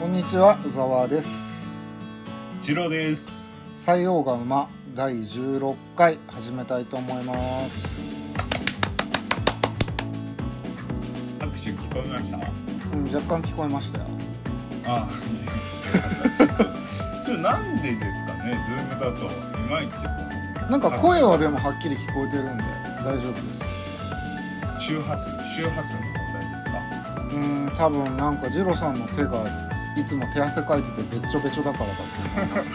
こんにちは宇沢です。次郎です。採用が馬第16回始めたいと思います。拍手聞こえました？うん若干聞こえましたよ。あ ちょっとなんでですかねズームだといまいちこなんか声はでもはっきり聞こえてるんで大丈夫です。う周波数周波数の問題ですか？うん多分なんかジロさんの手がいつも手汗かいててべっちょべちょだからだと思います。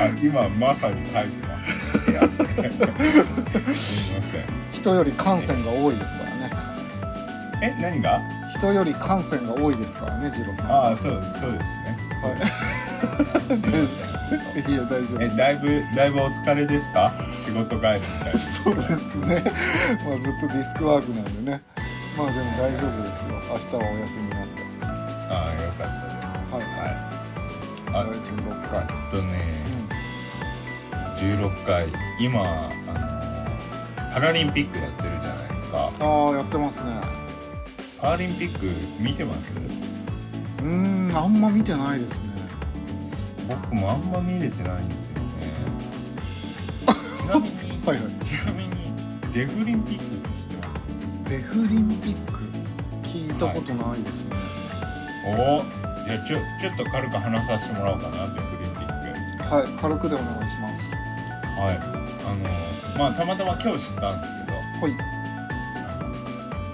あ今まさに書いてますいやす。みません人より感染が多いですからね。え何が人より感染が多いですからねジロさん。ああそうですそうですね。はいいや大丈夫。えだいぶだいぶお疲れですか？仕事帰りそうですね。まあずっとディスクワークなんでね。まあでも大丈夫ですよ。明日はお休みなんで。ああよかったですはいはい第あ16回。えっとね、16回今あのパラリンピックやってるじゃないですかああやってますね。パラリンピック見てます？うーんあんま見てないですね。僕もあんま見れてないんですよね ちなみに、はいはい。ちなみにデフリンピックって知ってます？デフリンピック？聞いたことないですね。おおじゃあちょちょっと軽く話させてもらおうかなデフリンピック。はい軽くでお願いします。はい。あのまあたまたま今日知ったんですけど。はい。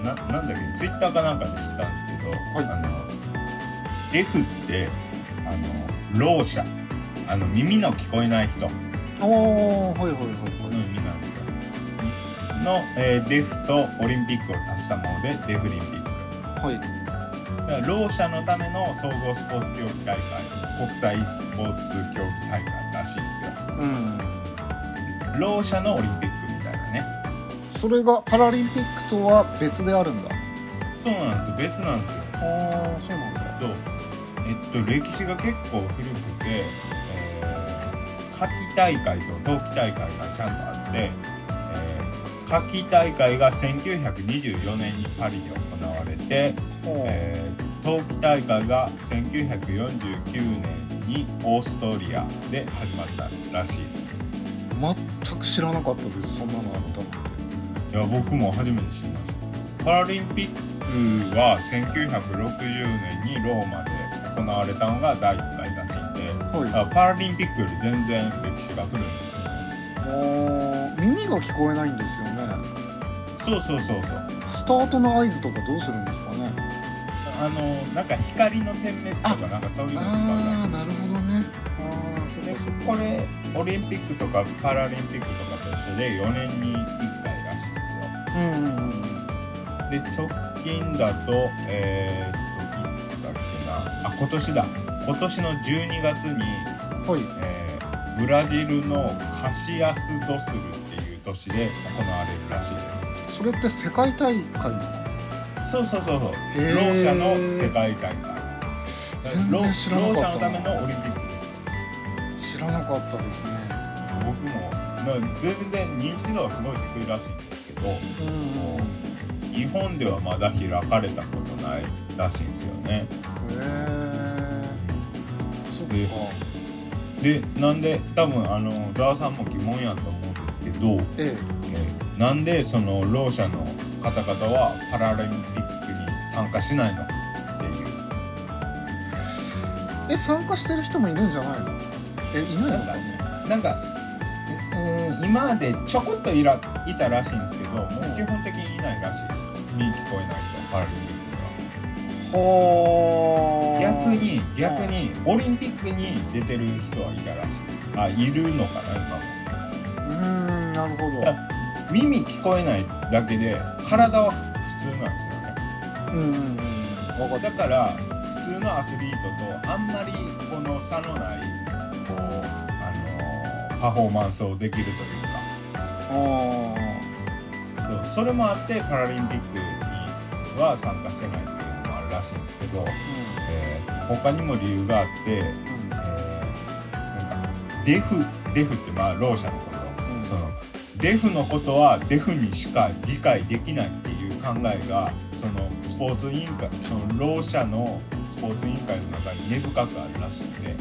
ななんだっけツイッターかなんかで知ったんですけど、はい。あのデフってあのろう者。あの耳の聞こえない人。のおーはいはいはい意味なんですよ。の、えーデフとオリンピックを足したものでデフリンピック。はい。はい。だからろう者のための総合スポーツ競技大会国際スポーツ競技大会らしいんですようん。ろう者のオリンピックみたいなねそれがパラリンピックとは別であるんだ。そうなんです別なんですよああそうなんだ。そうえっと歴史が結構古くて、えー夏季大会と冬季大会がちゃんとあって、えー夏季大会が1924年にパリで行われて、えー冬季大会が1949年にオーストリアで始まったらしいです全く知らなかったです。そんなのあったって。いや僕も初めて知りましたパラリンピックは1960年にローマで行われたのが第1回らしいんではい。あパラリンピックより全然歴史が古いんですよね耳が聞こえないんですよねそうそうそうそうスタートの合図とかどうするんですかねあのなんか光の点滅とかなんかそういうの使うらしい。ああなるほどね。ああそっでかそっかこれオリンピックとかパラリンピックとかと一緒で4年に1回らしいんですよ。で直近だとえー、っといつだっけな。あ今年だ。今年の12月に、はい。えーブラジルのカシアスドスルっていう都市で行われるらしいです。それって世界大会なの？そうそうそうそう。ろう者の世界大会全然知らなかったろう者のためなのオリンピック。知らなかったですね。僕も、まあ、全然認知度はすごい低いらしいんですけどうんへ日本ではまだ開かれたことないらしいんですよね。えそっか。ででなんで多分あのざわさんも疑問やと思うんですけど、ええ。えなんでそのろう者の方々はパラリン参加しないの。っていうえ参加してる人もいるんじゃないの？えいないの？かね。なんかうん今までちょこっといらいたらしいんですけどもう基本的にいないらしいです。耳聞こえない人パラリンピックには。はあ逆に逆にオリンピックに出てる人はいたらしい。あいるのかな今も。うーんなるほど。や耳聞こえないだけで体は普通なんですうんうんうん。だから普通のアスリートとあんまりこの差のないこうあのパフォーマンスをできるというあかそうそれもあってパラリンピックには参加してないっていうのもあるらしいんですけど、あえー他にも理由があって、うん。えーなんかデフデフってまあろう者のこと、うん。そのデフのことはデフにしか理解できないっていう考えがそのスポーツ委員会そのろう者のススポーツ委員会の中に根深くあるらしくて。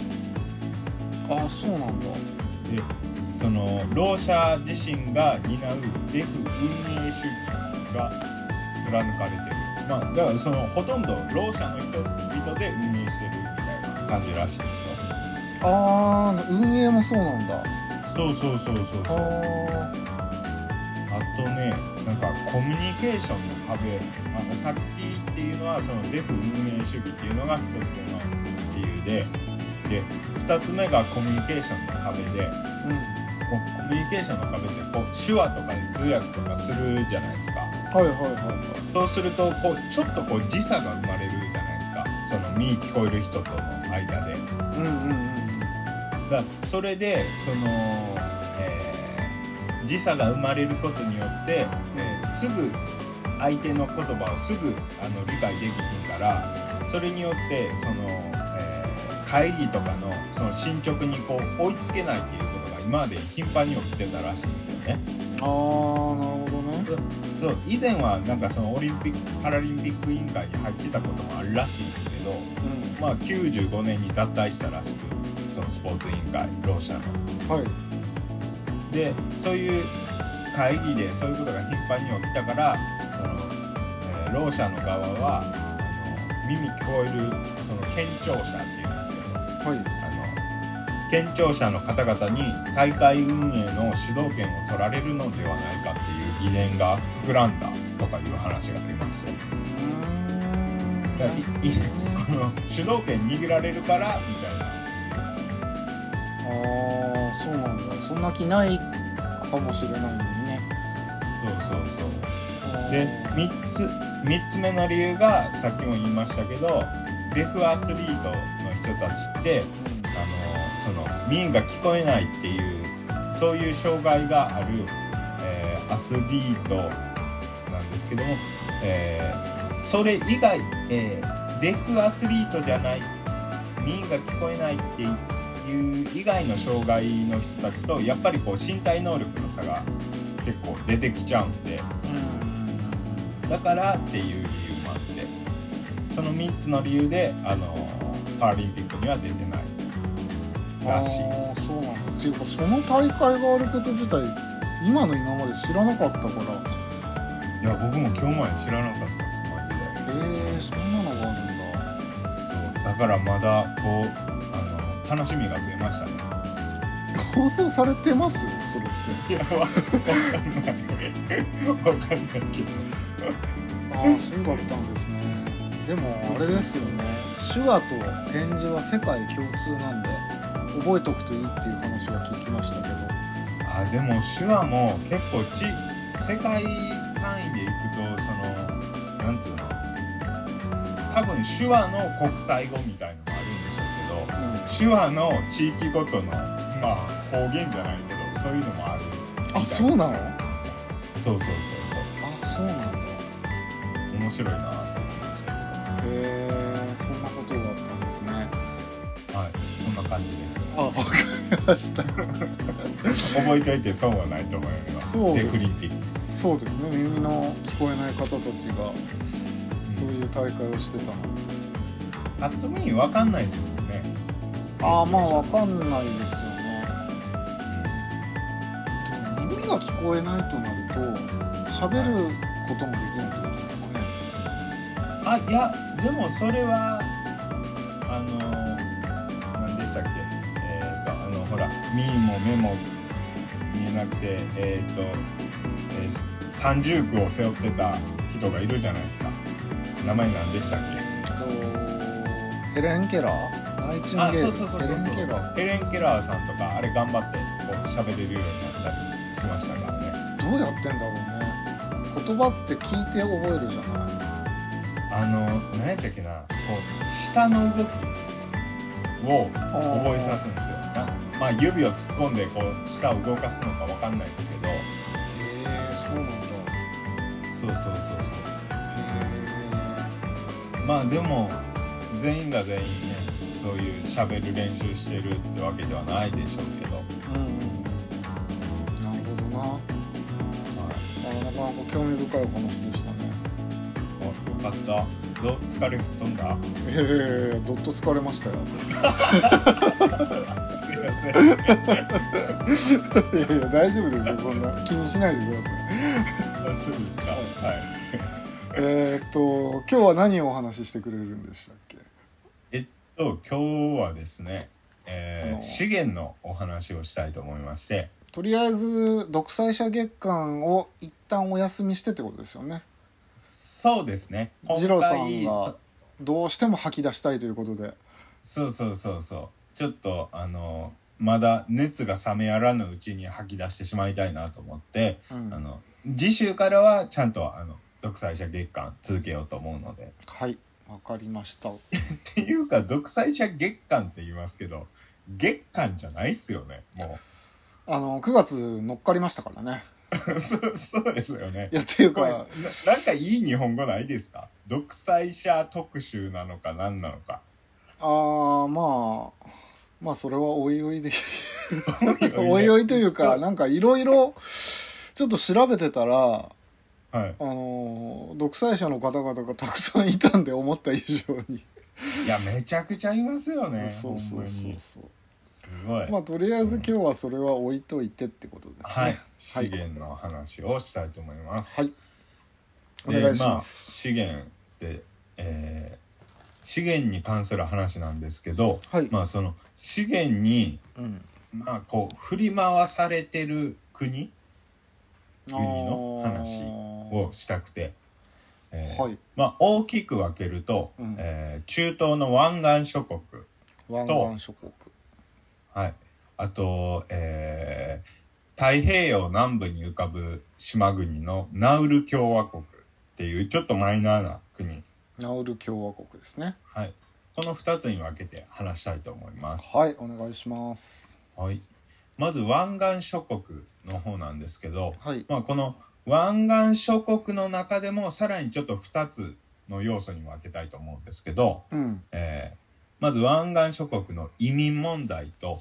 ああそうなんだ。でそのろう者自身が担うデフ運営主義が貫かれてる。まあだからそのほとんどろう者の人々で運営してるみたいな感じらしいですよ。ああ運営もそうなんだ。そうそうそうそうあそう。ああとねなんかコミュニケーションの壁あのさっきっていうのはそのデフ運営主義っていうのが一つ目の理由でで2つ目がコミュニケーションの壁でうん。こうコミュニケーションの壁ってこう手話とかで通訳とかするじゃないですか。はいはいはいはい。そうするとこうちょっとこう時差が生まれるじゃないですか。その耳聞こえる人との間で。うんうんうんだそれでその、えー時差が生まれることによって、えーすぐ相手の言葉をすぐあの理解できひんからそれによってその、えー会議とかのその進捗にこう追いつけないっていうことが今まで頻繁に起きてたらしいんですよね。ああなるほどね。そう。以前はなんかそのオリンピック・パラリンピック委員会に入ってたこともあるらしいんですけど、うん。まあ、95年に脱退したらしくそのスポーツ委員会ろう者の。はい。でそういう会議でそういうことが頻繁に起きたからその、えー、ろう者の側はあの耳聞こえるその健聴者っていうんですけどはい。あの健聴者の方々に大会運営の主導権を取られるのではないかっていう疑念が膨らんだとかいう話がありまして。だからいいこの主導権握られるからみたいな。ああそうなんだ。そんな気ないかもしれないねそうで3つ3つ目の理由がさっきも言いましたけどデフアスリートの人たちってあのその耳が聞こえないっていうそういう障害がある、えーアスリートなんですけども、えーそれ以外、えーデフアスリートじゃない耳が聞こえないっていう以外の障害の人たちとやっぱりこう身体能力の差が結構出てきちゃうんで。うんだからっていう理由もあって。その3つの理由であのパラリンピックには出てない。らしいあです。ーそうなんだ。っていうかその大会があること自体今の今まで知らなかったから。いや僕も今日まで知らなかったですマジで。えー、そんなのがあるんだ。だからまだこうあの楽しみが増えましたね放送されてます？それって。いやわわかんない。わかんないけど。ああそうだったんですね。でもあれですよね。手話と展示は世界共通なんで覚えておくといいっていう話は聞きましたけど。あでも手話も結構ち世界単位でいくとそのなんつうの多分手話の国際語みたいのもあるんでしょうけどうん。手話の地域ごとのまあ方言じゃないけどそういうのもある。あそうなの？そうそうそうあそうなんだ。そう面白いなと思いましたへえそんなことがあったんですね。けどはいそんな感じです。あわかりました。覚えておいて損はないと思います。そうです。そうですね。耳の聞こえない方たちがそういう大会をしてたなんて。パッと見分かんないですもんね。ああまあわかんないですよ聞こえないとなると喋ることもできないってことですかね。あいやでもそれはあの何でしたっけ？えっ、とあのほら耳も目も見えなくてえっ、と、えー、三重苦を背負ってた人がいるじゃないですか。名前何でしたっけ？とヘレン・ケラー？ナイチンゲール。ヘレン・ケラー。ヘレン・ケラーさんとかあれ頑張ってこう喋れるようになっしましたからね。どうやってんだろうね。言葉って聞いて覚えるじゃない。あの何やったっけな。こう舌の動きを覚えさすんですよ。なまあ指を突っ込んでこう舌を動かすのかわかんないですけど。へえそうなんだ。そうそうそうへそう。まあでも全員が全員ねそういう喋る練習してるってわけではないでしょうけど、えうん深いお話でしたね。あよかった。どう疲れ吹っ飛んだ？ええどっと疲れましたよ。すいません。いやいや大丈夫ですよそんな。気にしないでください。あそうですか。はい。えーっと今日は何をお話ししてくれるんでしたっけ？えっと今日はですね、えー。資源のお話をしたいと思いましてとりあえず独裁者月間を一旦お休みしてってことですよね。そうですね。二郎さんがどうしても吐き出したいということで。そそうそうそうそう。ちょっとあのまだ熱が冷めやらぬうちに吐き出してしまいたいなと思って、うん。あの次週からはちゃんとあの独裁者月間続けようと思うので。はいわかりました。っていうか独裁者月間って言いますけど月間じゃないっすよねもあの9月乗っかりましたからね。う そうそうですよね。いやっていうこれなかなんかいい日本語ないですか？独裁者特集なのか何なのか。あーまあまあそれはおいおいで。おおいおいというかなんかいろいろちょっと調べてたらはい。あのー独裁者の方々がたくさんいたんで思った以上に、いやめちゃくちゃいますよねそうそうそうそうまあとりあえず今日はそれは置いといてってことですはい。ね、資源の話をしたいと思います。はい。おで願いしあます、資源って、えー資源に関する話なんですけど、はい。まあその資源にうん。まあこう振り回されてる国？国の話をしたくて、えーはい。まあ大きく分けると、うん。えー中東の湾岸諸国、湾岸諸国はい、あと、えー太平洋南部に浮かぶ島国のナウル共和国っていうちょっとマイナーな国、ナウル共和国ですね。はい、この2つに分けて話したいと思います。はいお願いします。はい、まず湾岸諸国の方なんですけど、はい。まあ、この湾岸諸国の中でもさらにちょっと2つの要素に分けたいと思うんですけど、うん。えーまず湾岸諸国の移民問題と、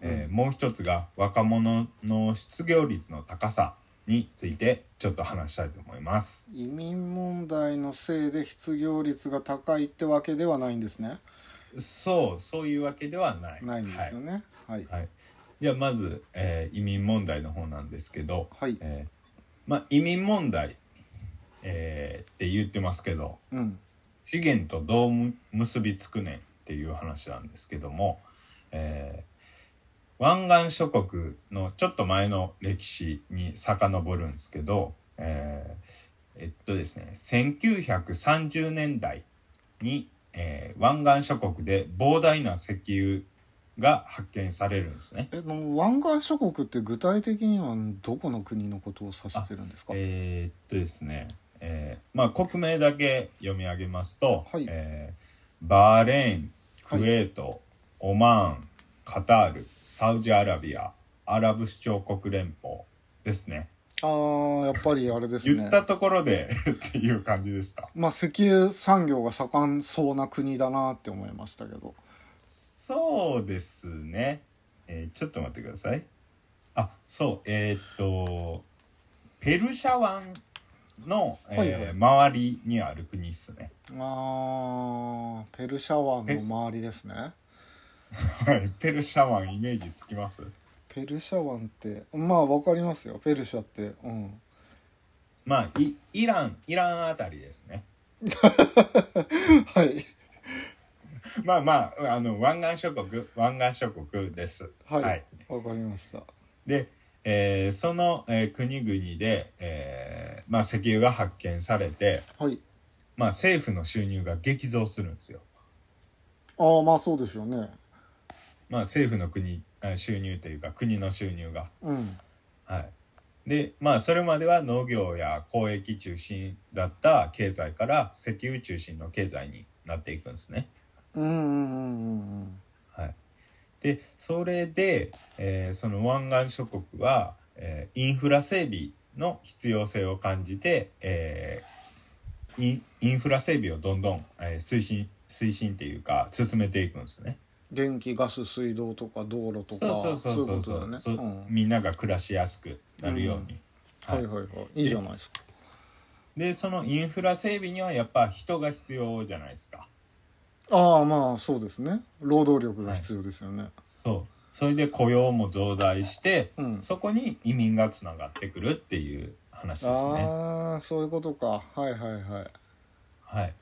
えーもう一つが若者の失業率の高さについてちょっと話したいと思います。移民問題のせいで失業率が高いってわけではないんですね。そうそういうわけではない。ないんですよね。はい。はい。はい、じゃあまず、えー移民問題の方なんですけど、はい。えーまあ、移民問題、えーって言ってますけどうん。資源とどうむ結びつくねんっていう話なんですけども、えー湾岸諸国のちょっと前の歴史に遡るんですけど、えーえっとですね1930年代に、えー湾岸諸国で膨大な石油が発見されるんですね。えの湾岸諸国って具体的にはどこの国のことを指してるんですか？えーっとですね、えーまあ国名だけ読み上げますと、はいえーバーレーン、クウェート、オマーン、カタール、サウジアラビア、アラブ首長国連邦ですね。ああやっぱりあれですね言ったところで っていう感じですか？まあ石油産業が盛んそうな国だなって思いましたけどそうですね。えーちょっと待ってください。あ、そう、えーっと、ペルシャ湾の、えーはいはい。周りにある国っすね。あーペルシャ湾の周りですね。はい、ペルシャ湾イメージつきます？ペルシャ湾ってまあわかりますよ。ペルシャって。うん。まあイイランイランあたりですね。はい。まあまああの湾岸諸国湾岸諸国です。はい。はい。わ、かりました。で、えーその、えー国々で、えーまあ、石油が発見されて、はい。まあ、政府の収入が激増するんですよ。ああまあそうでしょうね。まあ政府の国あ収入というか国の収入が。うん。はい。でまあそれまでは農業や交易中心だった経済から石油中心の経済になっていくんですね。うんうんうんうんでそれで、えーその湾岸諸国は、えーインフラ整備の必要性を感じて、えーインインフラ整備をどんどん、えー推進推進っていうか進めていくんですね。電気ガス水道とか道路とかそうそうそうそういそううみんなが暮らしやすくなるように、うん、はいはいはい。い。いじゃないですか、でそのインフラ整備にはやっぱ人が必要じゃないですかああまあそうですね。労働力が必要ですよね、そう。それで雇用も増大して、うん。そこに移民がつながってくるっていう話ですね。ああそういうことか。はいはいはい。はい。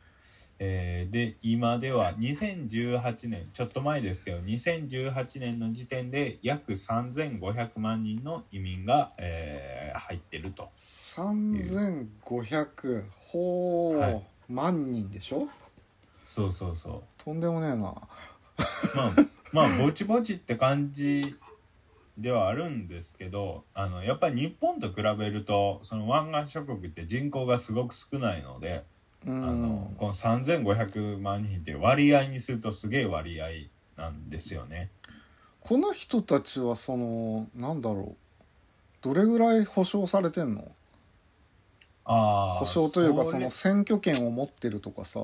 えーで今では2018年ちょっと前ですけど2018年の時点で約3500万人の移民が、えー入ってると3500ほう、はい。万人でしょ？そうそうそう。とんでもねえな。まあまあぼちぼちって感じではあるんですけどあのやっぱり日本と比べるとその湾岸諸国って人口がすごく少ないので、うあのん。この3500万人って割合にするとすげえ割合なんですよね。この人たちはそのなんだろう。どれぐらい保障されてんの？あー保障というかれその選挙権を持ってるとかさ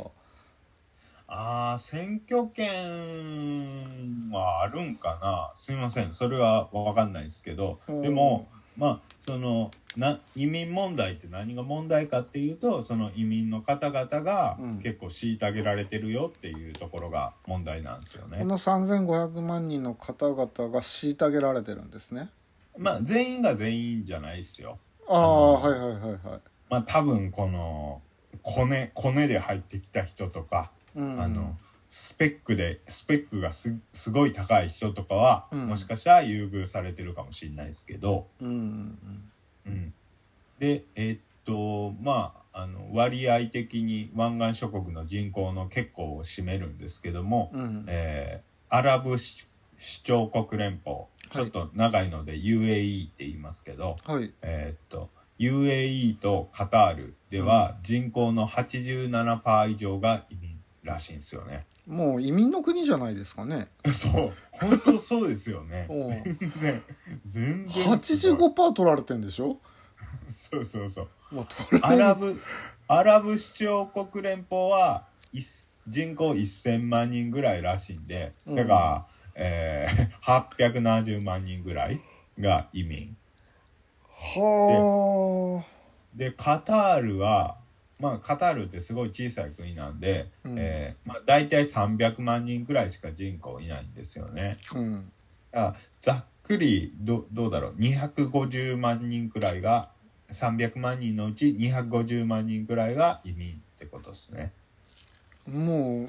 あー選挙権はあるんかな？すいません。それは分かんないですけど。うん。でもまあそのな移民問題って何が問題かっていうとその移民の方々がうん。結構虐げられてるよっていうところが問題なんですよね。この3500万人の方々が虐げられてるんですね。まあ全員が全員じゃないですよ。ああのはいはいはいはい。まあ多分このコネコネで入ってきた人とかうん。あのスペックでスペックがすすごい高い人とかは、うん。もしかしたら優遇されてるかもしれないですけど、うんうんうん、でえーっとまああの割合的に湾岸諸国の人口の結構を占めるんですけども、うん。うんえーアラブ首長国連邦ちょっと長いので UAE って言いますけど、はい。えーっと UAE とカタールでは人口の87%以上が移民らしいんですよね。もう移民の国じゃないですかね。そう。本当そうですよね。全然すごい。85%取られてんでしょ？そうそうそう。まあ取らアラブアラブ首長国連邦は人口1000万人ぐらいらしいんでうん。だから、えー、870万人ぐらいが移民。はでカタールはまあカタールってすごい小さい国なんで、うんえーまあ、大体300万人ぐらいしか人口いないんですよね。あうんあざっくりどどうだろう250万人くらいが300万人のうち250万人くらいが移民ってことですね。もう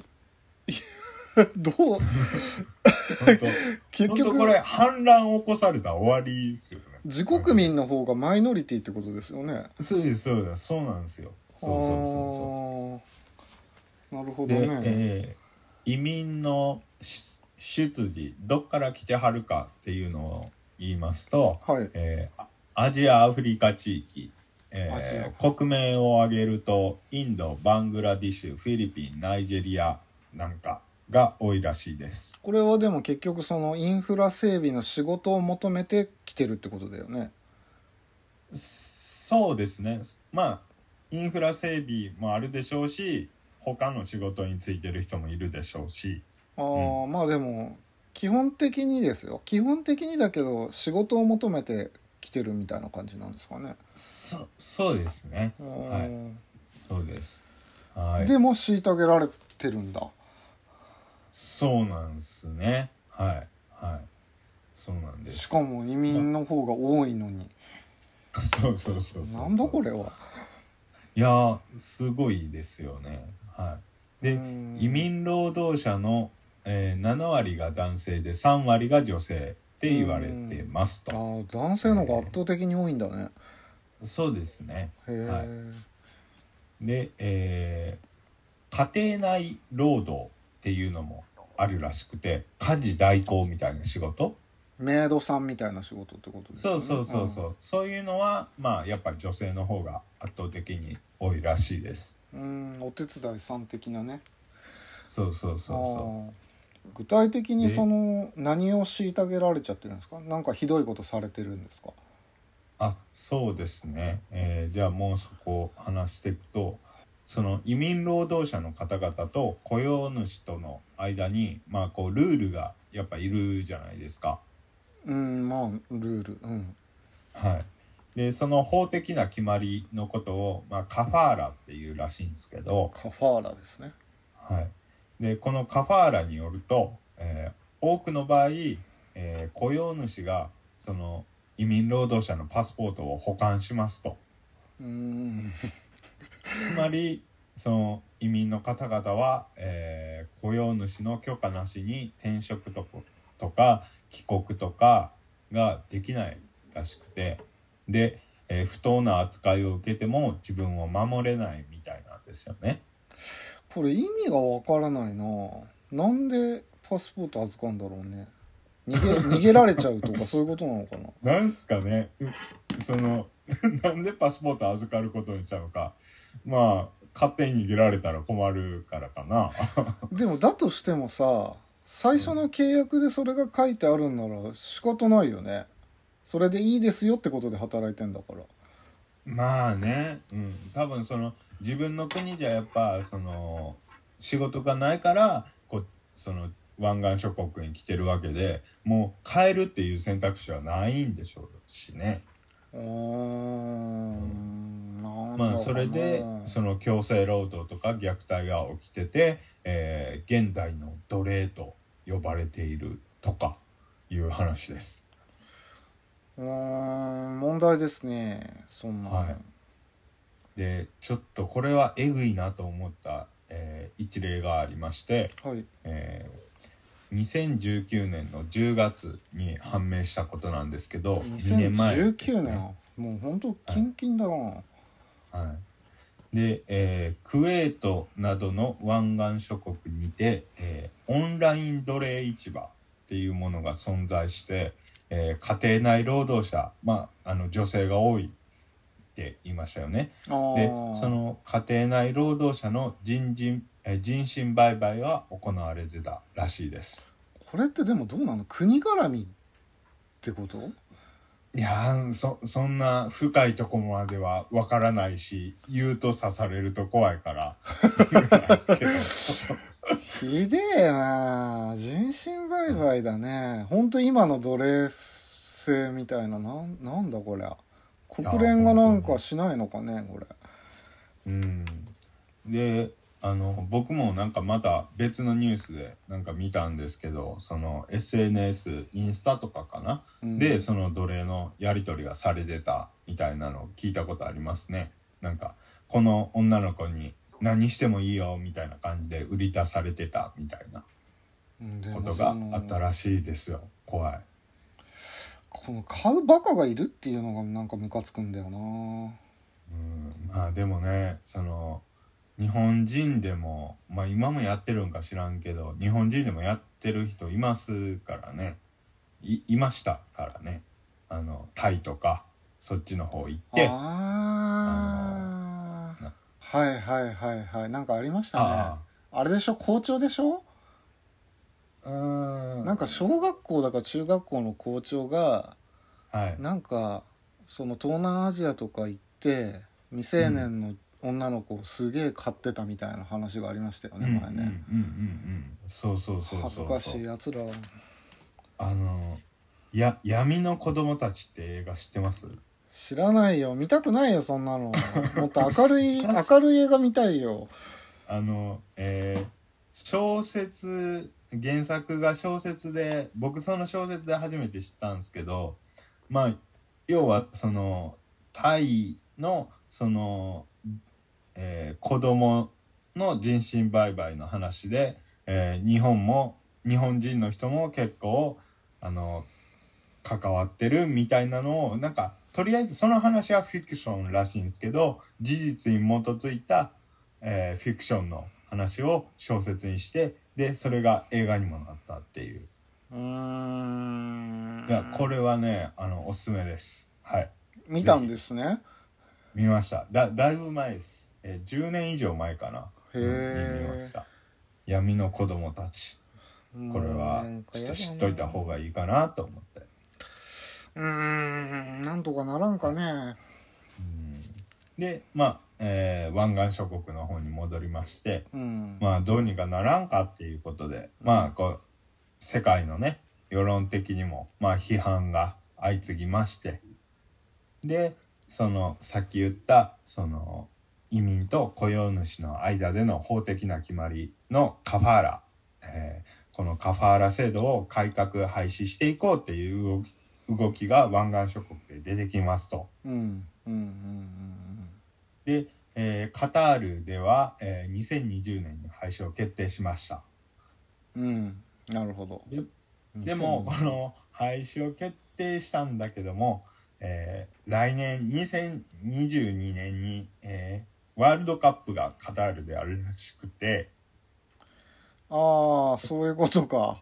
どう？本 結当本当こ局れ反乱起こされたら終わりですよね。自国民の方がマイノリティってことですよねそうですそうですそうなんですよ。そうそうそうあー。なるほどね、えー移民のし出自どっから来てはるかっていうのを言いますと、はい。えーアジアアフリカ地域、えー国名を挙げるとインドバングラディッシュフィリピンナイジェリアなんかが多いらしいです。これはでも結局そのインフラ整備の仕事を求めて来てるってことだよね。そうですね。まあインフラ整備もあるでしょうし他の仕事についてる人もいるでしょうし。ああ、まあでも基本的にですよ。基本的にだけど仕事を求めて来てるみたいな感じなんですかね、そそうですね。はい。うんそうです。はい。でも虐げられてるんだ。そうなんですね。はい。はい。そうなんです。しかも移民の方が多いのに。そうそうそうそう。なんだこれはいやーすごいですよね。はい。でうん。移民労働者の、えー7割が男性で3割が女性って言われてますあとー男性の方が圧倒的に多いんだね。そうですね。はい。で、えー家庭内労働っていうのもあるらしくて家事代行みたいな仕事メイドさんみたいな仕事ってことですよね。そうそうそうそう、そういうのはまあやっぱり女性の方が圧倒的に多いらしいです。うんうんお手伝いさん的なね。そうそうそうそあー。具体的にその何を虐げられちゃってるんですか？なんかひどいことされてるんですか？うあそうですね、えーじゃあもうそこを話していくとその移民労働者の方々と雇用主との間にまあこうルールがやっぱいるじゃないですかうんまあルールうん。はい。でその法的な決まりのことを、まあ、カファーラっていうらしいんですけど、カファーラですね。はい、でこのカファーラによると、えー多くの場合、えー雇用主がその移民労働者のパスポートを保管しますと。うーん。つまりその移民の方々は、えー雇用主の許可なしに転職とことか帰国とかができないらしくてで、えー不当な扱いを受けても自分を守れないみたいなんですよね。これ意味がわからないな。なんでパスポート預かんだろうね。逃げ 逃げられちゃうとかそういうことなのかな。なんすかね。うその なんでパスポート預かることにしたのか。まあ勝手に逃げられたら困るからかな。でもだとしてもさ最初の契約でそれが書いてあるんなら仕方ないよね。それでいいですよってことで働いてんだから。まあね。うん。多分その自分の国じゃやっぱその仕事がないからこうその湾岸諸国に来てるわけでもう帰るっていう選択肢はないんでしょうしね。うーんまあそれでその強制労働とか虐待が起きてて、えー現代の奴隷と呼ばれているとかいう話です。うーん問題ですね。そんなの。はい。でちょっとこれはえぐいなと思った、えー一例がありまして、はい。えー2019年の10月に判明したことなんですけど2年前ね2019年もうほんとキンキンだな、はい、で、えークウェートなどの湾岸諸国にて、えーオンライン奴隷市場っていうものが存在して、えー家庭内労働者、まあ、あの女性が多いって言いましたよね。あでーその家庭内労働者の人人、えー人身売買が行われてたらしいです。これってでもどうなの？国絡みってこと？いやそそんな深いとこまではわからないし言うと刺されると怖いから。ひでえな人身売買だねほんと今の奴隷制みたいななんなんだこりゃ国連がなんかしないのかねこれうんで。あの僕もなんかまた別のニュースでなんか見たんですけどその SNS インスタとかかな、うん。でその奴隷のやり取りがされてたみたいなのを聞いたことありますね。なんかこの女の子に何してもいいよみたいな感じで売り出されてたみたいなことがあったらしいですよ。怖い。この買うバカがいるっていうのがなんかムカつくんだよな。うんまあでもねその日本人でもまあ今もやってるんか知らんけど日本人でもやってる人いますからね。いいましたからね。あのタイとかそっちの方行って。あなあはいはいはいはい。なんかありましたね。ああ。れでしょ？校長でしょ？あうーん。なんか小学校だか中学校の校長がはい。なんかその東南アジアとか行って未成年の女の子をすげえ買ってたみたいな話がありましたよね、うんうんうんうん前ねうん。そうそうそうそう恥ずかしいやつら。あのや闇の子供たちって映画知ってます？知らないよ。見たくないよそんなの。もっと明るい。明るい映画見たいよ。あの、えー小説原作が小説で僕その小説で初めて知ったんですけどまあ要はそのタイのその、えー子供の人身売買の話で、えー日本も日本人の人も結構あの関わってるみたいなのをなんかとりあえずその話はフィクションらしいんですけど事実に基づいた、えーフィクションの話を小説にしてでそれが映画にもなったっていう。うーん。いやこれはねあのおすすめです。はい。見たんですね。見ました。だだいぶ前です、えー10年以上前かな。見まえした。闇の子供たち。これはちょっと知っといた方がいいかなと思って。うーんなんとかならんかね。でまあ、えー湾岸諸国の方に戻りましてうん。まあどうにかならんかっていうことで、まあこう世界のね世論的にもまあ批判が相次ぎまして。でそのさっき言ったその移民と雇用主の間での法的な決まりのカファーラ、えーこのカファーラ制度を改革廃止していこうっていう動き動きが湾岸諸国で出てきますと。で、えーカタールでは、えー2020年に廃止を決定しました。うんなるほどででもこ2000の廃止を決定したんだけども、えー来年2022年に、えーワールドカップがカタールであるらしくて。ああそういうことか。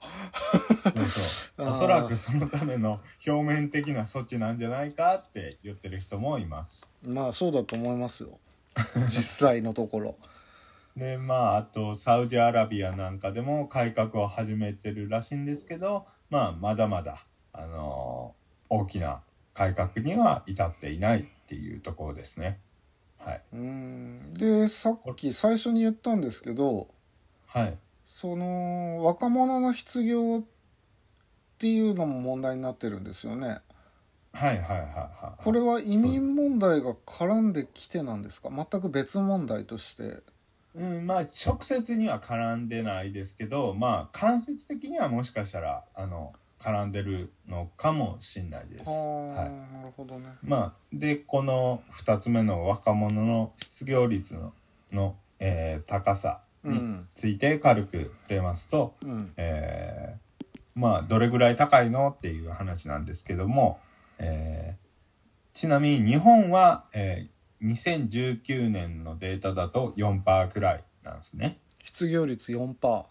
そうそう。おそらくそのための表面的な措置なんじゃないかって言ってる人もいます。まあそうだと思いますよ。実際のところ。でまああとサウジアラビアなんかでも改革を始めてるらしいんですけど、まあ、まだまだ、あのー大きな改革には至っていないっていうところですね。はい、うん。でさっき最初に言ったんですけどはい。その若者の失業っていうのも問題になってるんですよね。はいはいはいはい。これは移民問題が絡んできてなんですか？全く別問題として。うん、まあ直接には絡んでないですけどまあ間接的にはもしかしたらあの絡んでるのかもしれないです。はい。なるほどね。まあ、でこの2つ目の若者の失業率のの、えー高さにうん。ついて軽く触れますと、うん。えーまあどれぐらい高いのっていう話なんですけども、えーちなみに日本は、えー2019年のデータだと4%くらいなんですね。失業率4%あ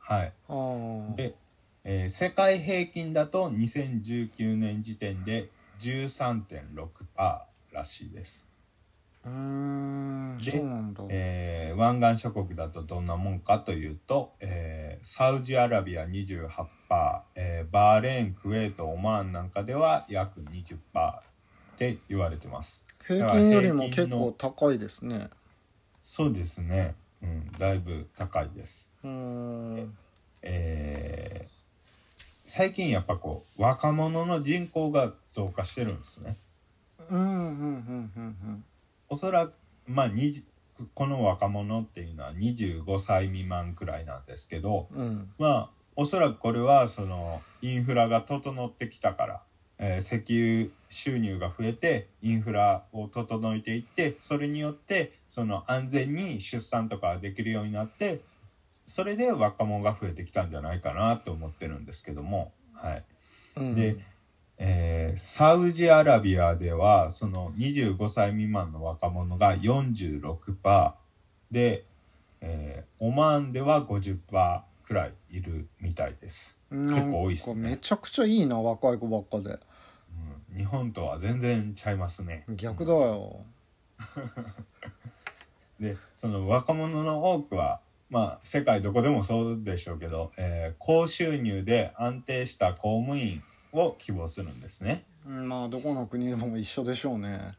はい、あで、えー世界平均だと2019年時点で13.6%らしいです。うーんでそうなんだ、えー湾岸諸国だとどんなもんかというと、えーサウジアラビア28%、えーバーレーンクウェートオマーンなんかでは約20%って言われてます。平均よりも結構高いですね。そうですね、うん、だいぶ高いです、うーん。えー最近やっぱこう若者の人口が増加してるんですね。うんうんうんうんうん。おそらくまあ20この若者っていうのは25歳未満くらいなんですけど、うん。まあおそらくこれはそのインフラが整ってきたから、えー石油収入が増えてインフラを整えていってそれによってその安全に出産とかができるようになってそれで若者が増えてきたんじゃないかなと思ってるんですけども、はい。うん。でえーサウジアラビアではその25歳未満の若者が46%で、えーオマーンでは50%くらいいるみたいです、なん。構多いっすね。かめちゃくちゃいいな若い子ばっかで。うん、日本とは全然ちゃいますね。逆だよ。でその若者の多くはまあ世界どこでもそうでしょうけど、えー高収入で安定した公務員を希望するんですね。うんまあどこの国でも一緒でしょうね。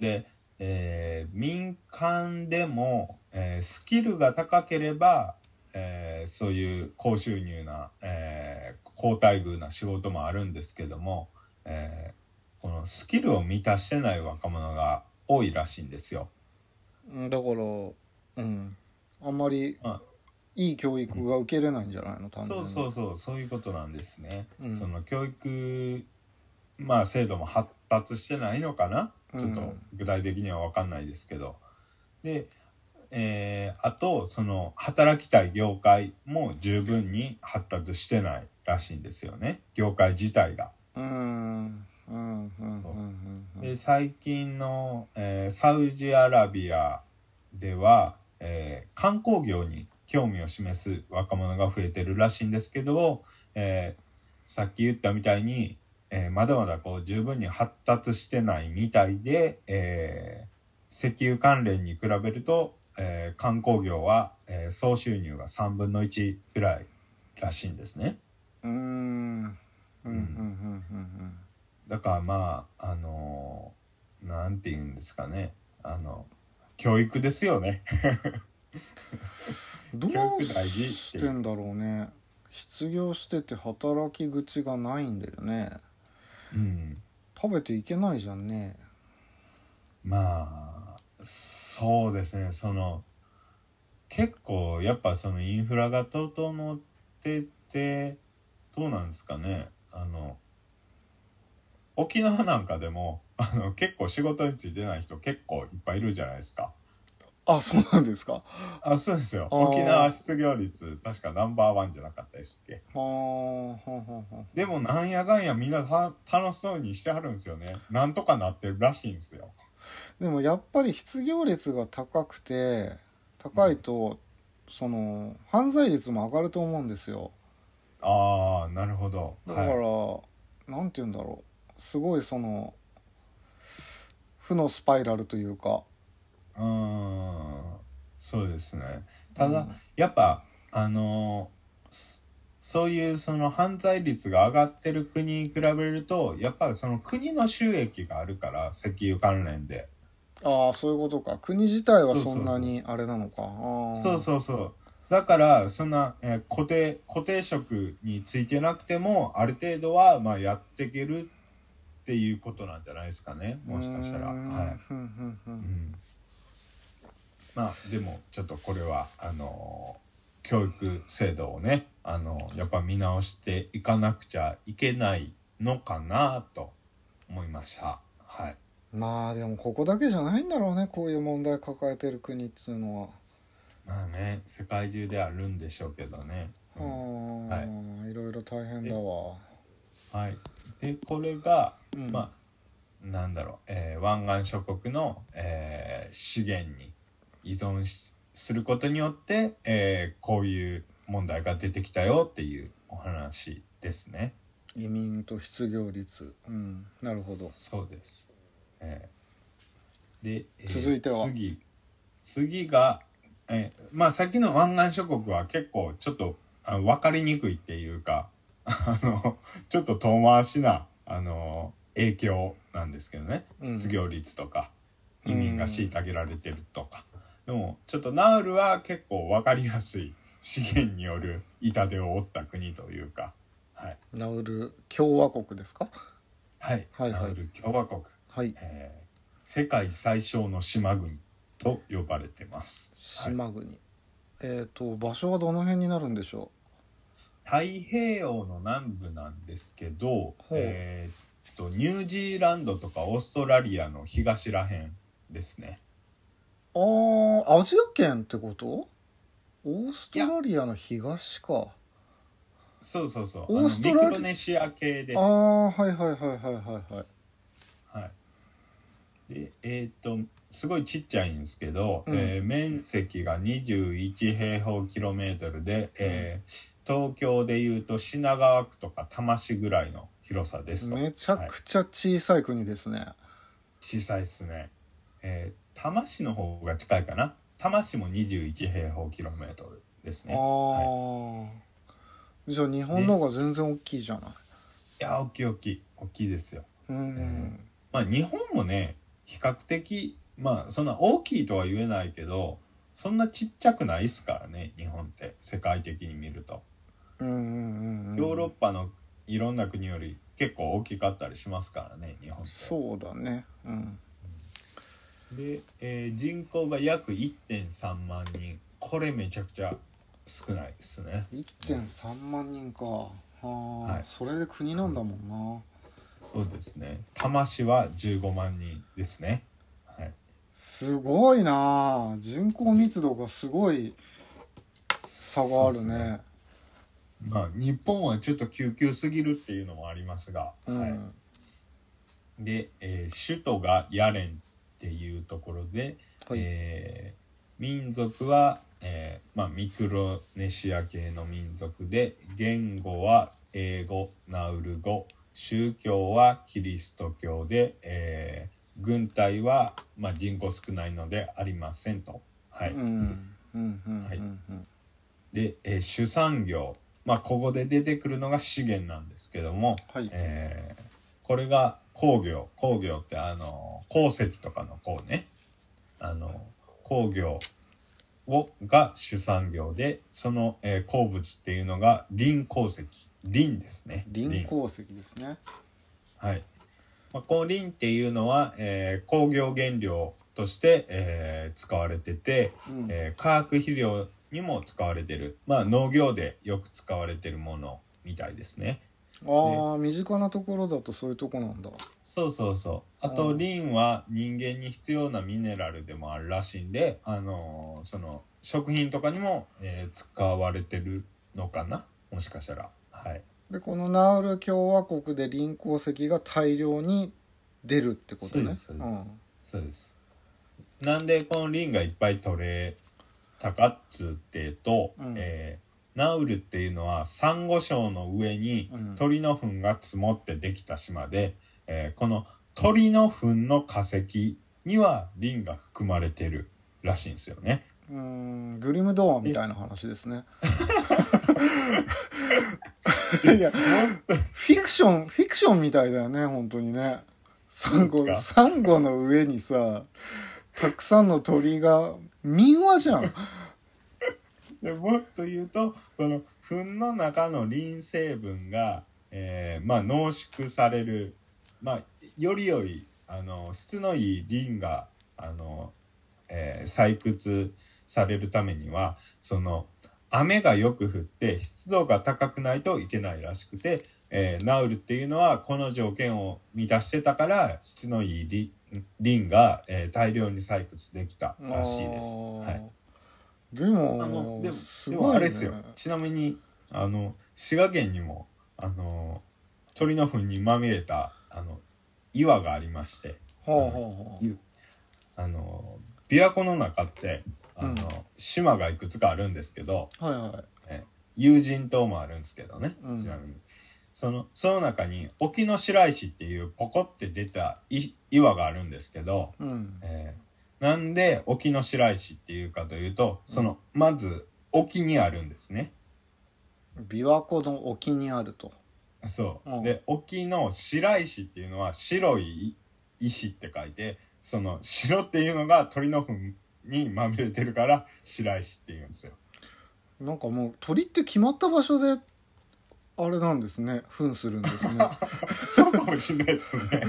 で、えー民間でも、えースキルが高ければ、えーそういう高収入な、えー高待遇な仕事もあるんですけども、えーこのスキルを満たしてない若者が多いらしいんですよ。うんだからうん。あんまりあいい教育が受けれないんじゃないの単純に。そうそうそうそういうことなんですね。うん。その教育まあ制度も発達してないのかな？ちょっとうん具体的には分かんないですけど。で、えーあとその働きたい業界も十分に発達してないらしいんですよね。業界自体が。うん。うん。うん。うん。うん。うん。で最近の、えーサウジアラビアでは、えー観光業に興味を示す若者が増えてるらしいんですけど、えーさっき言ったみたいに、えーまだまだこう十分に発達してないみたいで、えー石油関連に比べると、えー観光業は、えー総収入が3分の1ぐらいらしいんですね。うんうんうんうん。うん。だからまああのーなんて言うんですかね。あの教育ですよね。どうしてんだろうね。失業してて働き口がないんだよね。うん。食べていけないじゃんね。まあそうですね。その結構やっぱそのインフラが整っててどうなんですかね。あの沖縄なんかでもあの結構仕事についてない人結構いっぱいいるじゃないですか。あそうなんですか。あそうですよ。沖縄失業率確かナンバーワンじゃなかったですっけ。でもなんやかんやみんなた楽しそうにしてはるんですよね。なんとかなってるらしいんですよ。でもやっぱり失業率が高くて高いと、その犯罪率も上がると思うんですよ。ああなるほど。だから、はいなんて言うんだろうすごいその負のスパイラルというか。うーんそうですね。ただ、うん。やっぱあのーそそういうその犯罪率が上がってる国に比べるとやっぱりその国の収益があるから石油関連で。ああそういうことか。国自体はそんそなにあれなのか。そうそうそう。だからそんな、えー固定固定職についてなくてもある程度はまあやっていけるっていうことなんじゃないですかね。もしかしたら。はい。うん。んまあでもちょっとこれはあの教育制度をねあのやっぱ見直していかなくちゃいけないのかなと思いました。はい。まあでもここだけじゃないんだろうねこういう問題抱えてる国っつうのは。まあね世界中であるんでしょうけどね、うん。はい。ろいろ大変だわ。はい。でこれが、うんまあなんだろう、えー湾岸諸国の、えー資源に依存しすることによって、えーこういう問題が出てきたよっていうお話ですね。移民と失業率。うん、なるほど。そうです。えーで、えー続いては次次が、えーまあさっきの湾岸諸国は結構ちょっとあ分かりにくいっていうか あのちょっと遠回しなあの影響なんですけどね。うん。失業率とか、移民が虐げられてるとか、でもちょっとナウルは結構分かりやすい資源による痛手を負った国というか。はい、ナウル共和国ですか？はい。はいはい。ナウル共和国。はい。えー世界最小の島国と呼ばれてます、はい。島国。えっ、と場所はどの辺になるんでしょ太平洋の南部なんですけど、えーっとニュージーランドとかオーストラリアの東らへんですねう。ああ、アジア圏ってこと？オーストラリアの東か。そうそうそうオーストラリあのミクロネシア系ですああ、はいはいはいはいはいはい。はい、でえーっとすごいちっちゃいんですけど、うんえー面積が21平方キロメートルで、えー東京でいうと品川区とか多摩市ぐらいの広さですとめちゃくちゃ小さい国ですね。小さいですね。えー、多摩市の方が近いかな。多摩市も21平方キロメートルですね。ああ、はい、じゃあ日本の方が全然大きいじゃない。いや、大きい大きい。大きいですよ。うん、まあ日本もね、比較的、まあそんな大きいとは言えないけど、そんなちっちゃくないっすからね、日本って。世界的に見ると。うんうんうんうんヨーロッパのいろんな国より結構大きかったりしますからね、日本って。そうだね。うん。で、えー人口が約1.3万人。これめちゃくちゃ少ないですね。1.3万人か。はあ、はいそれで国なんだもんな。そうですね。多摩市は15万人ですね。はい。すごいな。人口密度がすごい差があるねね。まあ日本はちょっと急急すぎるっていうのもありますが、うん。はい。で、えー首都がヤレンっていうところで、はいえー民族は、えーまあ、ミクロネシア系の民族で言語は英語ナウル語宗教はキリスト教で、えー軍隊は、まあ、人口少ないのでありませんと。はいうん。うんうんうんはいうんで、えー主産業、まあ、ここで出てくるのが資源なんですけども、はい。えーこれが工業。工業ってあの鉱石とかの鉱ね。あの工業をが主産業でその、えー鉱物っていうのがリン鉱石。リンですね。臨鉱石ですね。はい。まあ、このリンっていうのは、えー工業原料として、えー使われてて、うん。えー化学肥料にも使われてる、まあ、農業でよく使われてるものみたいですね。ああ身近なところだとそういうとこなんだそうそうそう。あと、うんリンは人間に必要なミネラルでもあるらしいんで、あのーその、食品とかにも、えー使われてるのかな？もしかしたら。はい。でこのナウル共和国でリン鉱石が大量に出るってことねそうですそうですんそうです。なんでこのリンがいっぱい取れっつってと、うん。えーナウルっていうのはサンゴ礁の上にうん。鳥の糞が積もってできた島で、えーこの鳥の糞の化石にはリンが含まれてるらしいんですよね。うーん。グリムみたいな話ですね。いやフィクションフィクションみたいだよね本当にね。サンゴサンゴの上にさたくさんの鳥が民話じゃん。でもっと言うとこの糞の中のリン成分が、えーまあ、濃縮される、まあ、より良いあの質のいいリンがあの、えー採掘されるためにはその雨がよく降って湿度が高くないといけないらしくて、えーナウルっていうのはこの条件を満たしてたから質のいいリリンが、えー大量に採掘できたらしいです。はい。であのもでもすごい、ね、でもあれですよ。ちなみにあの滋賀県にもあの鳥の糞にまみれたあの岩がありましてはあの琵琶湖の中ってあの、うん。島がいくつかあるんですけどあはいはい。有人島もあるんですけどね、うん。ちなみにそのその中に沖ノ白石っていうポコって出たい岩があるんですけど、うん。えーなんで沖ノ白石っていうかというとその、まず沖にあるんですね。琵琶湖の沖にあると。そう、うん。で沖の白石っていうのは白い石って書いてその白っていうのが鳥の糞にまみれてるから白石っていうんですよ。なんかもう鳥って決まった場所であれなんですね。糞するんですね。そうかもしれないですね。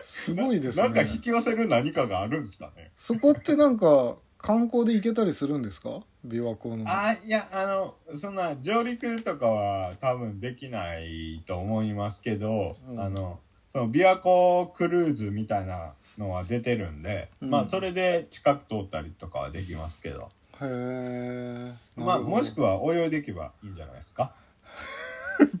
すごいですなんかね引き寄せる何かがあるんですかね。そこってなんか観光で行けたりするんですか？琵琶湖の。あいやあのそんな上陸とかは多分できないと思いますけど、うん。あのその琵琶湖クルーズみたいなのは出てるんで、うん。まあそれで近く通ったりとかはできますけど、へえまあもしくはは泳いでいけばいいんじゃないですか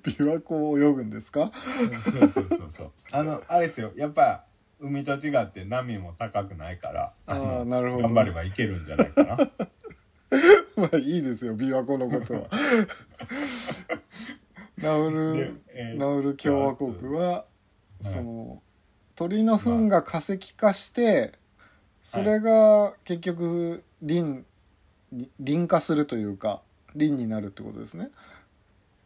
琵琶湖を泳ぐんですか？そうそうそうそう。あのあれですよ。やっぱ海と違って波も高くないからあのーなるほど。頑張ればいけるんじゃないかな。まあいいですよ琵琶湖のことは。ナウでル、えーナウル共和国は、いその鳥の糞が化石化して、それが結局リン化するというかリンになるってことですね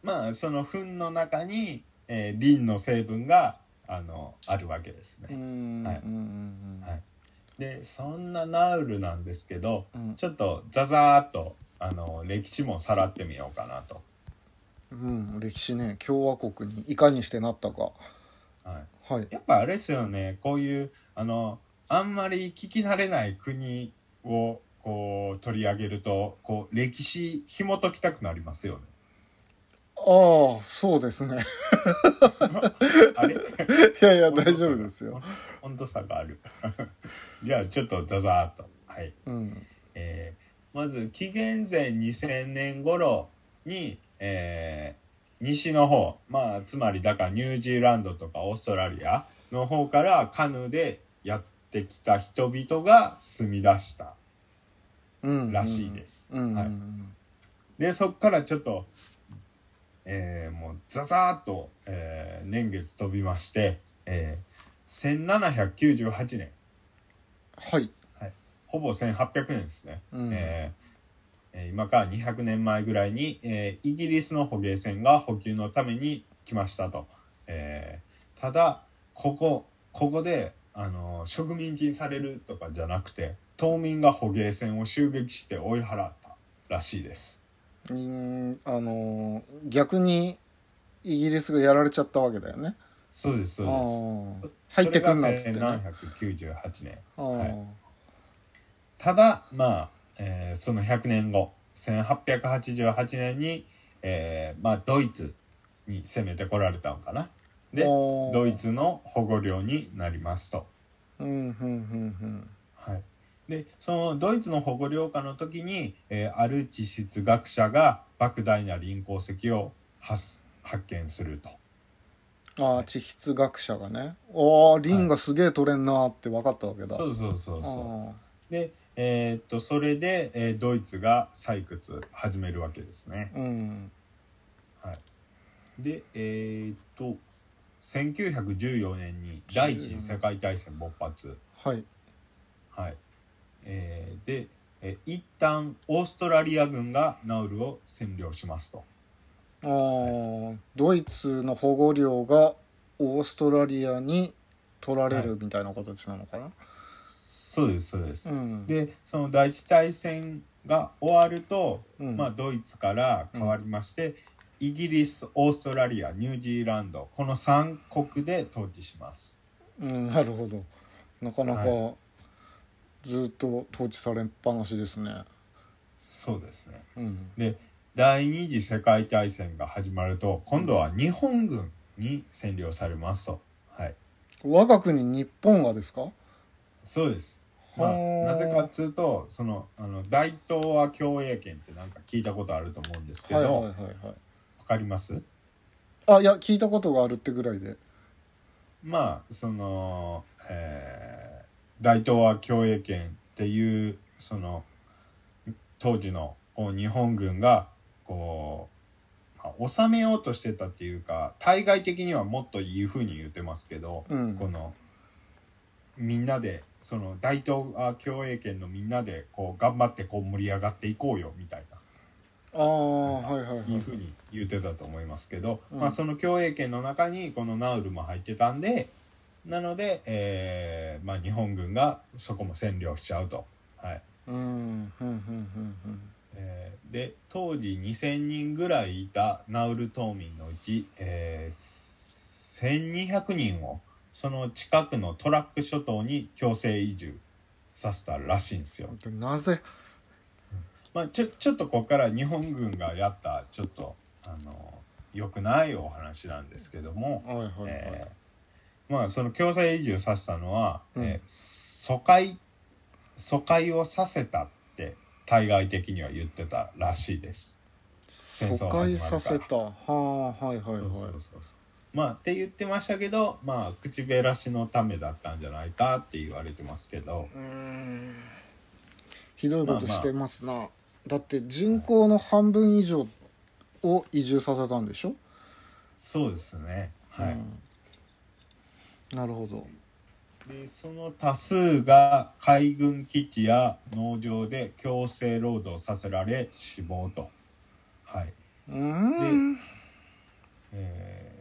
まあその糞の中に、えー、リンの成分があのあるわけですね、うんはい。はい。でそんなナウルなんですけどうん。ちょっとザザーっとあの歴史もさらってみようかなと、うん、歴史ね。共和国にいかにしてなったか。はい、はい。やっぱあれですよね。こういうあのあんまり聞き慣れない国をこう取り上げるとこう歴史紐解きたくなりますよねああそうですね。あれ？いやいや大丈夫ですよ。温度差がある。じゃあちょっとザザーっと。はい。うん。えーまず紀元前2000年頃に、えー西の方まあつまりだからニュージーランドとかオーストラリアの方からカヌーでやってきた人々が住み出したうんらしいです。はい。でそっからちょっと、えーもうザザーっと、えー年月飛びまして、えー1798年。はい。ほぼ1800年ですね。うん。えーえー今から200年前ぐらいに、えーイギリスの捕鯨船が補給のために来ましたと、えーただここここで、あのー植民地にされるとかじゃなくて島民が捕鯨船を襲撃して追い払ったらしいですうんあの逆にイギリスがやられちゃったわけだよね。そうですそうです。入ってくんなっつってね。あ1798年。あ、はい。ただまあ、えーその100年後1888年に、えーまあ、ドイツに攻めてこられたのかな。でドイツの保護領になりますと。うんうんうん。はい、でそのドイツの保護領下の時に、えーある地質学者が莫大な輪鉱石を発発見すると。うんああ地質学者がね。ああリンがすげえ取れんなーって分かったわけだ、そうそうそうあそう。で、えーっとそれで、えードイツが採掘始めるわけですね。あうん。でえーっと1914年に第一次世界大戦勃発。はい。はいえーで、えー一旦オーストラリア軍がナウルを占領しますと。ああドイツの保護領がオーストラリアに取られるみたいな形なのかな、そうですそうです。うん。でその第一次大戦が終わると、うん。まあ、ドイツから変わりまして、イギリスオーストラリアニュージーランドこの3国で統治します。うん、なるほど。なかなかはずっと統治されっぱなしですね。そうですね。うん。で第二次世界大戦が始まると今度は日本軍に占領されますと。はい。我が国日本がですか？そうです。まあ、はあなぜかっつうとそのあの大東亜共栄圏ってなんか聞いたことあると思うんですけど、はいはいわはいはい。かります？あいや聞いたことがあるってぐらいで。まあその、えー大東亜共栄圏っていうその当時のこう日本軍がこう、まあ、収めようとしてたっていうか対外的にはもっといいふうに言ってますけど、うん。このみんなでその大東亜共栄圏のみんなでこう頑張ってこう盛り上がっていこうよみたいな。ああはいはいはい。いうふうに言ってたと思いますけど、うん。まあ、その共栄圏の中にこのナウルも入ってたんでなので、えーまあ、日本軍がそこも占領しちゃうと。はいうんうんうんうんえーで当時2,000人ぐらいいたナウル島民のうち、えー1,200人をその近くのトラック諸島に強制移住させたらしいんですよ。うんなぜ？まあ、ちょちょっとここから日本軍がやったちょっとあの良くないお話なんですけども、はいはいはい、えーまあその強制移住させたのは、うん。えー疎開疎開をさせたって対外的には言ってたらしいです。疎開させた。はあはいはいはい。そうそうそうそう。まあって言ってましたけどまあ口減らしのためだったんじゃないかって言われてますけど。うーん。ひどいことしてますな、だって人口の半分以上を移住させたんでしょ？そうですね。はい。うんなるほど。でその多数が海軍基地や農場で強制労働させられ死亡と、はい。うーん。えー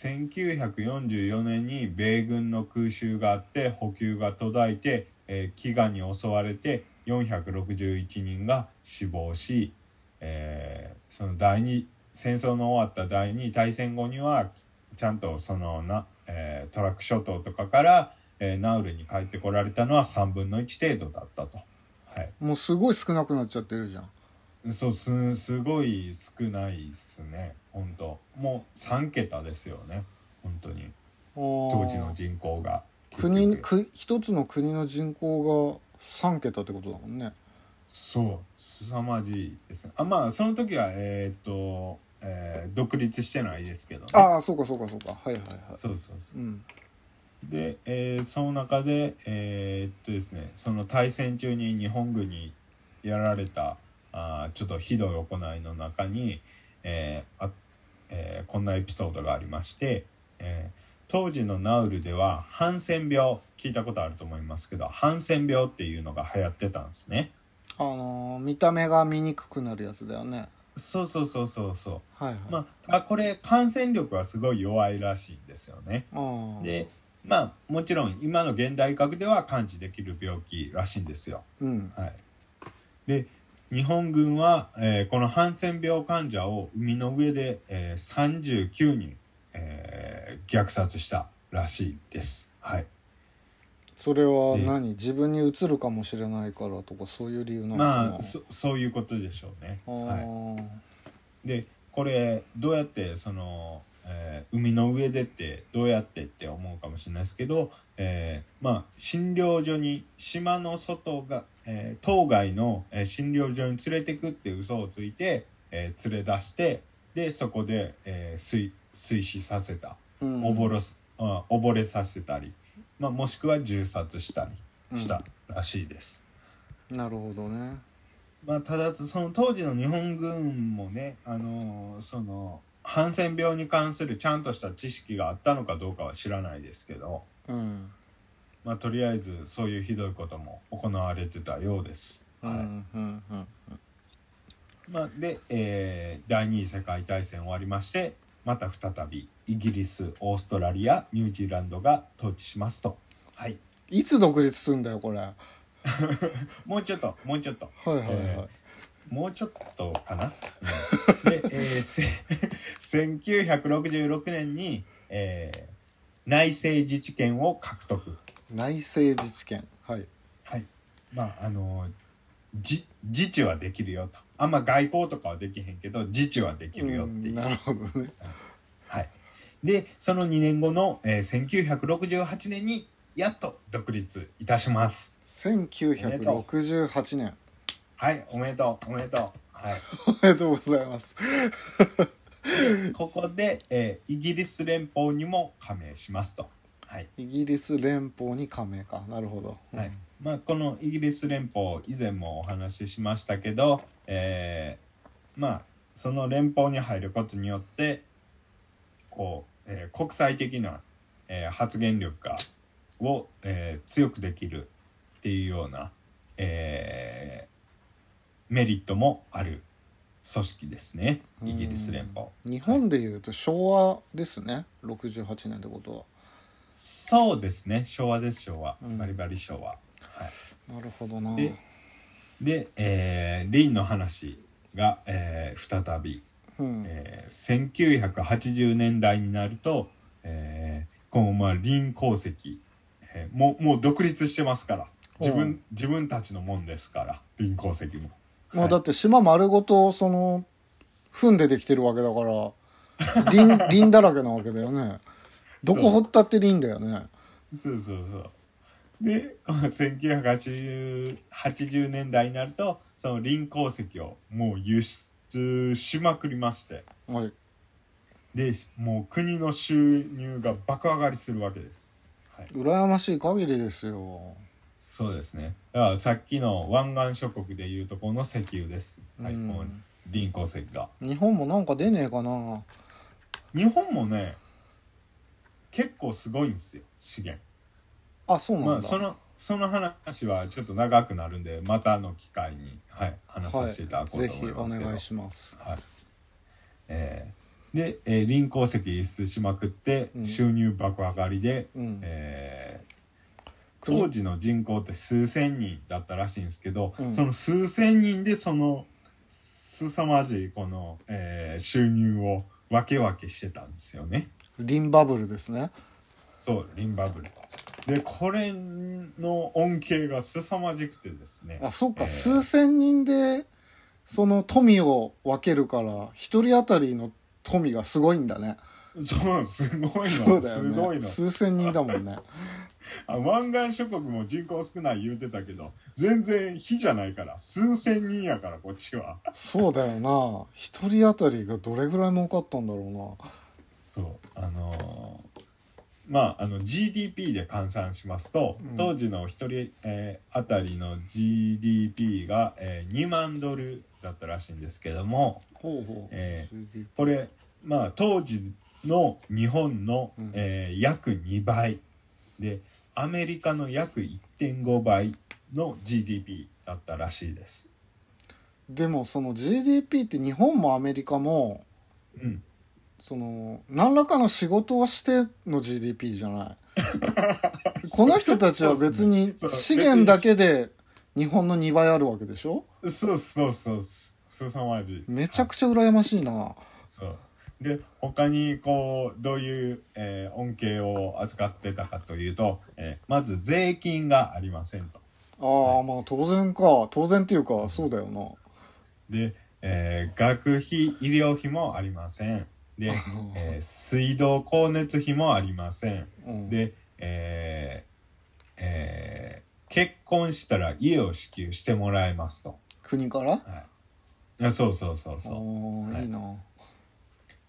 1944年に米軍の空襲があって補給が途絶えて、えー飢餓に襲われて461人が死亡し、えーその第二戦争の終わった第二大戦後にはちゃんとそのな、えートラック諸島とかから、えーナウルに帰ってこられたのは3分の1程度だったと。はい。もうすごい少なくなっちゃってるじゃん。そうすすごい少ないっすね。本当。もう3桁ですよね。本当に。当当時の人口が。国く一つの国の人口が3桁ってことだもんね。そう。凄まじいですね。あまあその時はえーっと、えー独立してないですけどね。ああそうかそうかそうか。はいはいはい。そうそうそう。うん。で、えーその中でえーっとですねその大戦中に日本軍にやられたあーちょっとひどい行いの中に、えーあえーこんなエピソードがありまして、えー当時のナウルではハンセン病聞いたことあると思いますけどハンセン病っていうのが流行ってたんですね。あのー見た目が見にくくなるやつだよねそうそうそうそうそうはいはい、まああこれ感染力はすごい弱いらしいんですよねでまあもちろん今の現代医学では完治できる病気らしいんですよ。うんはい、で日本軍は、えーこのハンセン病患者を海の上で、えー39人、えー虐殺したらしいです。はい。それはで何？自分に移るかもしれないからとかそういう理由なのかな？まあそそういうことでしょうね。あはーい、でこれどうやってその、えー海の上でってどうやってって思うかもしれないですけど、えーまあ診療所に島の外が、えー当該の、えー診療所に連れてくって嘘をついて、えー連れ出してでそこで、えー水水死させた。うん。溺ろす、あ溺れさせたり、まあ、もしくは銃殺したりしたらしいです。なるほどね。まあ、ただその当時の日本軍もね、あのーそのハンセン病に関するちゃんとした知識があったのかどうかは知らないですけど、うん。まあ、とりあえずそういうひどいことも行われてたようです。はい。うんうんうん。まあ、で、えー第二次世界大戦終わりましてまた再びイギリスオーストラリアニュージーランドが統治しますと。はい、いつ独立するんだよこれはい もうちょっともうちょっとはいはい、えもうちょっとかな？うんで、えーせ1966年に、えー内政自治権を獲得。内政自治権はいはい。まあ、あのじ自治はできるよと。あんま外交とかはできへんけど、自治はできるよっていう。うんなるほどねはい。で、その2年後の、えー1968年に、やっと独立いたします。1968年はい、おめでとう、おめでとう。はい。おめでとうございます ここで、えーイギリス連邦にも加盟しますと。はい。イギリス連邦に加盟かなるほど、はい。まあ、このイギリス連邦、以前もお話ししましたけど、えーまあ、その連邦に入ることによって、こう、えー国際的な、えー発言力が、を、えー強くできるっていうような、えーメリットもある組織ですね。イギリス連邦。日本でいうと昭和ですね。68年ってことは。そうですね。昭和です昭和、うん。バリバリ昭和。はい。なるほどな。でで、えーリンの話が、えー再び、うん。えー1980年代になると、えーこのまあリン鉱石、えーもうもう独立してますから。自う。分自分たちのもんですからリン鉱石も。まあだって島丸ごとその糞でできてるわけだから リンリンだらけなわけだよね。どこ掘ったってリンだよね。そうそうそう。でこの1980 80年代になるとそのリン鉱石をもう輸出しまくりまして。はい。でもう国の収入が爆上がりするわけです、はい、羨ましい限りですよ。そうですね。だからさっきの湾岸諸国でいうとこの石油です、はい、うん。このリン鉱石が。日本もなんか出ねえかな。日本もね結構すごいんですよ資源。あそうなんだ、まあそのその話はちょっと長くなるんでまたの機会に、はい、話させていただこうと思いますけど、願い。しますはい。えーで、えー、リン鉱石輸出しまくってうん収入爆上がりで、うん。えー当時の人口って数千人だったらしいんですけど、うん。その数千人でその凄まじいこの、えー収入を分け分けしてたんですよね。リンバブルですねそうリンバブル。でこれの恩恵が凄まじくてですね。あそっか、えー。数千人でその富を分けるから一人当たりの富がすごいんだね。そうすごいのそうだよすごいの。ね数千人だもんね。あ湾岸諸国も人口少ない言うてたけど全然比じゃないから数千人やからこっちは。そうだよな。一人当たりがどれぐらい儲かったんだろそうあのーまああの GDP で換算しますと、うん。当時の一人、えー当たりの GDP が、えー2万ドルだったらしいんですけどもほうほう、え CD これまあ当時の日本の、うん。えー約2倍。でアメリカの約1.5倍の GDP だったらしいです。でもその GDP って日本もアメリカもうん、その何らかの仕事をしての GDP じゃない。この人たちは別に資源だけで日本の2倍あるわけでしょ？そうそうそうすさまじい。めちゃくちゃ羨ましいな。そう。で他にこうどういう、えー恩恵を預かってたかというと、えーまず税金がありませんと。ああまあ当然か。当然っていうかそうだよな。で、えー学費医療費もありません。で、えー水道光熱費もありません。うん。で、えーえー結婚したら家を支給してもらえますと。国から？はい、あそうそうそうあそう。あい。いな。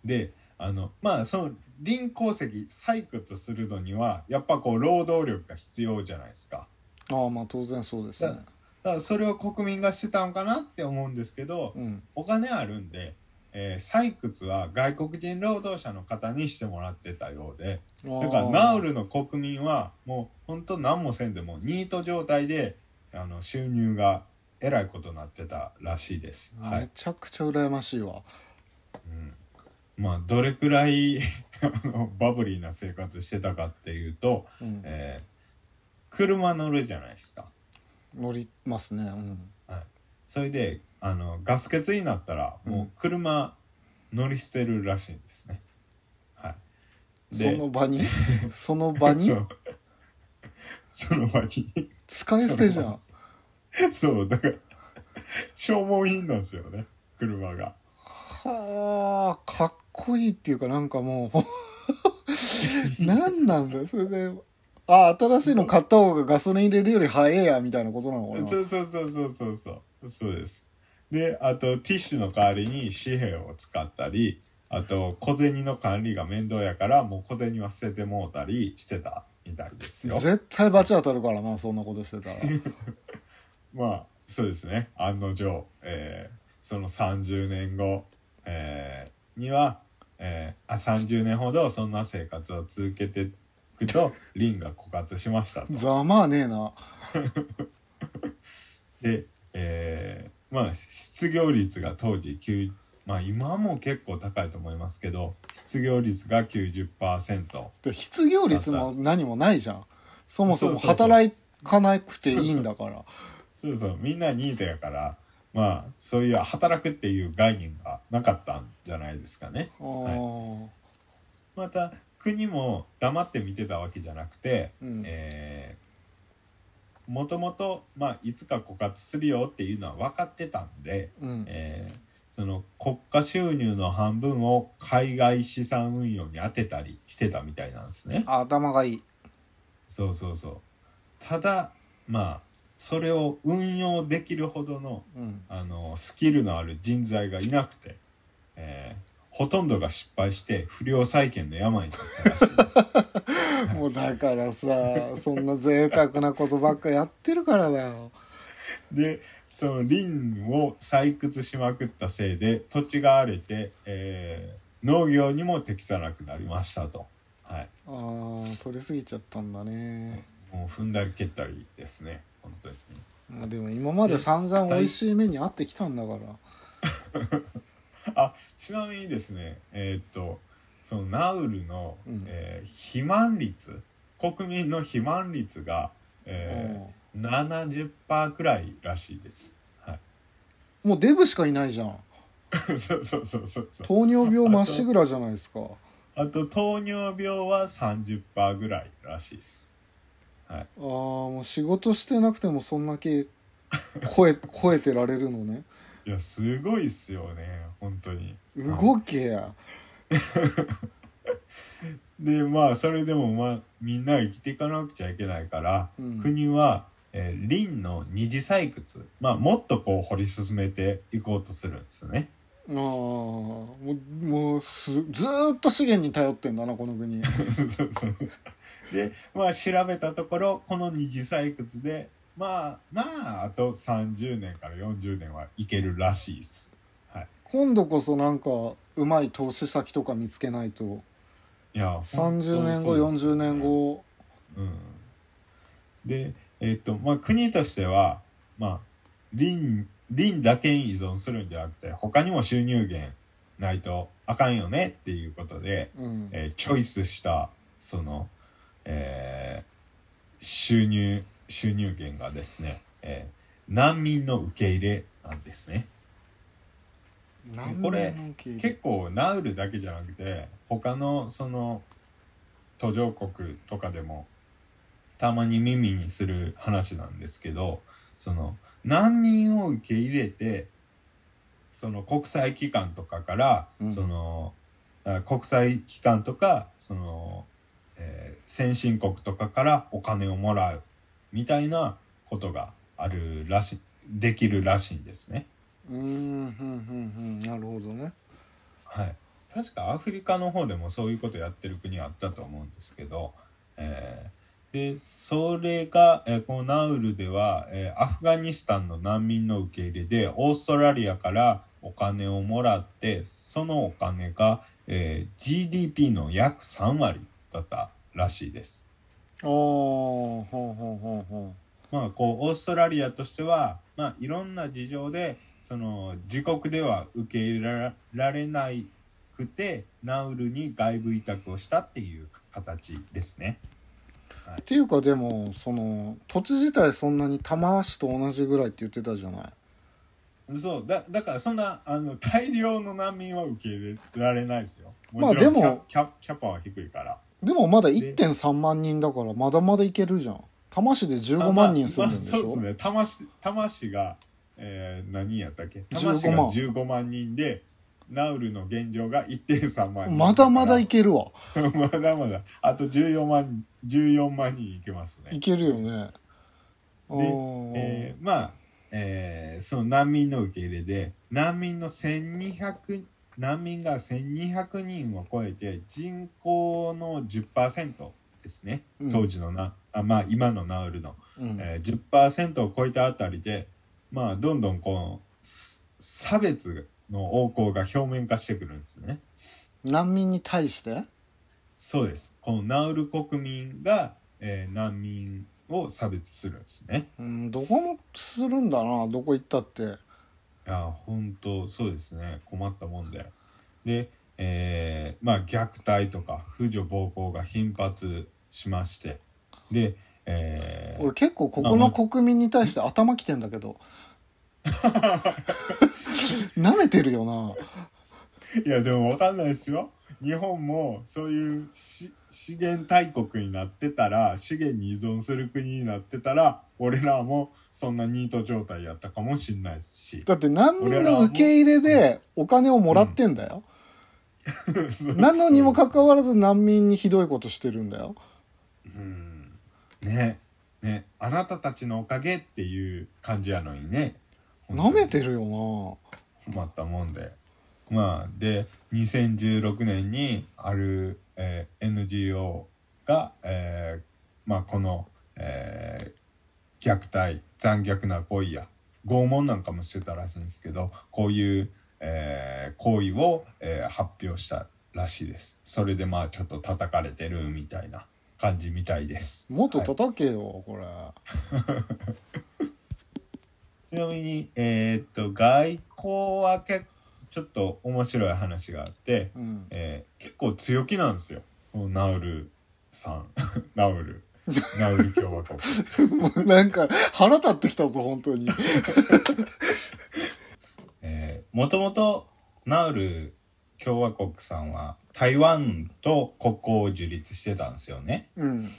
であのまあその臨鉱石採掘するのにはやっぱこう労働力が必要じゃないですか。ああまあ当然そうですね。だからそれを国民がしてたのかなって思うんですけどうん。お金あるんで、えー採掘は外国人労働者の方にしてもらってたようでだからナウルの国民はもうほんと何もせんでもニート状態であの収入がえらいことになってたらしいです。はい。めちゃくちゃ羨ましいわ。うん。まあどれくらい バブリーな生活してたかっていうと、うん。えー車乗るじゃないですか。乗りますね。うん。それであのガス欠になったらもう車乗り捨てるらしいんですね。はい。その場に？その場に？そう。その場に。使い捨てじゃん。そう。だから消耗品なんですよね。車が。はあかっこいいっていうかなんかもう。何なんだ？よそれであ新しいの買った方がガソリン入れるより早いやみたいなことなのかな？そうそうそうそうそうそう。そうですであとティッシュの代わりに紙幣を使ったりあと小銭の管理が面倒やからもう小銭は捨ててもうたりしてたみたいですよ。絶対罰当たるからなそんなことしてたら。まあそうですね。案の定、えーその30年後、えーには、えーあ30年ほどそんな生活を続けていくとリンが枯渇しましたと。ざまあねえな。で、えーまあ失業率が当時9まあ今も結構高いと思いますけど失業率が90%で失業率も何もないじゃん。そもそも働かなくていいんだから。そうそう。みんなニートやからまあそういう働くっていう概念がなかったんじゃないですかね。あー。また国も黙って見てたわけじゃなくて、うん。えーもともと、まあ、いつか枯渇するよっていうのは分かってたんで、うんえーその国家収入の半分を海外資産運用に当てたりしてたみたいなんですね。頭がいいそうそうそう。ただまあそれを運用できるほどのうんあのスキルのある人材がいなくて、えーほとんどが失敗して不良債権の病になったらしいです。もうだからさそんな贅沢なことばっかやってるからだよでその林を採掘しまくったせいで土地が荒れて、えー農業にも適さなくなりましたと。はい。あー取りすぎちゃったんだねもう踏んだり蹴ったりですね本当に。まあでも今まで散々美味しい目に遭ってきたんだから あちなみにですねえーっとそのナウルの、うんえー肥満率国民の肥満率が、えー、70%くらいらしいです。はい。もうデブしかいないじゃん そうそうそうそうそう。糖尿病まっしぐらじゃないですかあと糖尿病は30%ぐらいらしいです。はい。ああもう仕事してなくてもそんだけ超え超えてられるのねいやすごいっすよね本当に。動けや でまあそれでもまあみんな生きていかなくちゃいけないから、うん国は、えー林の二次採掘、まあ、もっとこう掘り進めていこうとするんですよね。ああもうもうすずーっと資源に頼ってんだなこの国 そうそうでまあ調べたところこの二次採掘でまあまああと30年から40年はいけるらしいです。はい、今度こそなんかうまい投資先とか見つけないと。いや30年後ね。40年後。うん、で、えっとまあ、国としては、まあ、林林だけに依存するんじゃなくて他にも収入源ないとあかんよねっていうことで、うん。えーチョイスしたその、えー収入収入源がですね、えー難民の受け入れなんですね。難これ結構ナウルだけじゃなくて他のその途上国とかでもたまに耳にする話なんですけどその難民を受け入れてその国際機関とかから、うん。そのあ国際機関とかその、えー先進国とかからお金をもらうみたいなことがあるらしいできるらしいんですね。うーんふんふんふんなるほどねはい、確かアフリカの方でもそういうことやってる国あったと思うんですけど、えーでそれが、えーこのナウルでは、えーアフガニスタンの難民の受け入れでオーストラリアからお金をもらってそのお金が、えー GDP の約3割だったらしいです。ああほうほうほうほまあ、こうオーストラリアとしては、まあ、いろんな事情でその自国では受け入れられなくてナウルに外部委託をしたっていう形ですね。うっていうかでもその土地自体そんなに玉足と同じぐらいって言ってたじゃないそうだだからそんなあの大量の難民は受け入れられないですよ。まあもちろんでもキャキャキャパは低いから。でもまだ1.3万人だからまだまだいけるじゃん。玉市で15万人住んでるんでしょ、まあまあそうですね。玉市玉市が、えー、何やったっけ？15玉市が万15万人でナウルの現状が1.3万人。まだまだいけるわ。まだまだ。あと14万14万人いけますね。いけるよね。あで、ー。えーまあ、えーその難民の受け入れで難民の1200難民が1200人を超えて人口の10%ですねうん当時のな、あまあ今のナウルの、うんえー、10%を超えたあたりでまあどんどんこうす差別の横行が表面化してくるんですね。難民に対して？そうです。このナウル国民が、えー難民を差別するんですね。うんどこもするんだなどこ行ったっていや、本当そうですね。困ったもんで。で、えーまあ虐待とか婦女暴行が頻発しまして、で、えー俺結構ここの国民に対して頭きてんだけど なめてるよないや、でもわかんないですよ。日本もそういうし資源大国になってたら、資源に依存する国になってたら、俺らもそんなニート状態やったかもしんないし。だって難民の受け入れでお金をもらってんだよ、なのにもかかわらず難民にひどいことしてるんだよ。うん。ね。ね。あなたたちのおかげっていう感じやのにね。なめてるるよ困ったもんで。まあで2016年にある、えー NGO が、えーまあこの、えー虐待残虐な行為や拷問なんかもしてたらしいんですけどこういう、えー行為を、えー発表したらしいです。それでまあちょっと叩かれてるみたいな感じみたいです。なもっとはい叩けよ、これ。ちなみに、えーっと、外交は結ちょっと面白い話があって、うんえー結構強気なんですよ。ナウルさん。ナウル。ナウル共和国。もうなんか腹立ってきたぞ本当に えー、もともとナウル共和国さんは台湾と国交を樹立してたんですよね。うん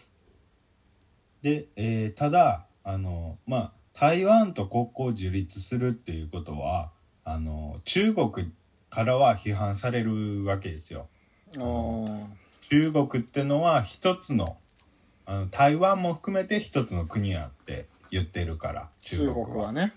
で、えーただ、あの、まあ、台湾と国交を樹立するっていうことは、あの、中国からは批判されるわけですよ。中国ってのは一つの、あの台湾も含めて一つの国やって言ってるから、中中国は。ね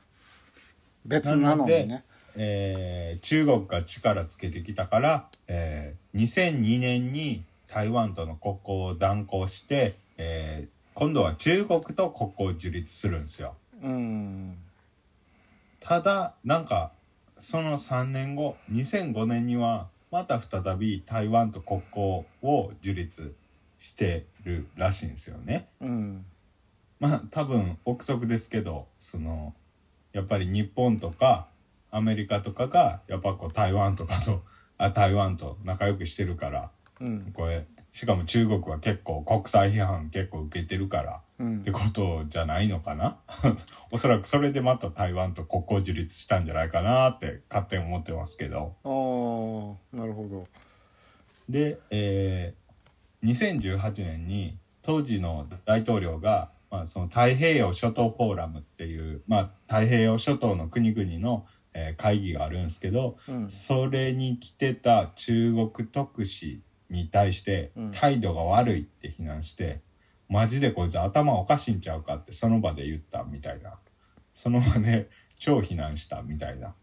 別なのにねえー中国が力つけてきたから、えー2002年に台湾との国交を断交して、えー今度は中国と国交を樹立するんですよ。うんただ、なんか、その3年後、2005年には、また再び台湾と国交を樹立してるらしいんですよね。うんまあ、多分、憶測ですけど、その、やっぱり日本とか、アメリカとかが、やっぱこう台湾とかと、あ、台湾と仲良くしてるから、うんこれ、しかも中国は結構国際批判結構受けてるからうん。ってことじゃないのかな？おそらくそれでまた台湾と国交樹立したんじゃないかなって勝手に思ってますけど。ああなるほど。で、えー2018年に当時の大統領が、まあ、その太平洋諸島フォーラムっていう、まあ、太平洋諸島の国々の、えー会議があるんですけどうん。それに来てた中国特使に対してうん。態度が悪いって非難して、マジでこいつ頭おかしいんちゃうかってその場で言ったみたいな。その場で超非難したみたいな。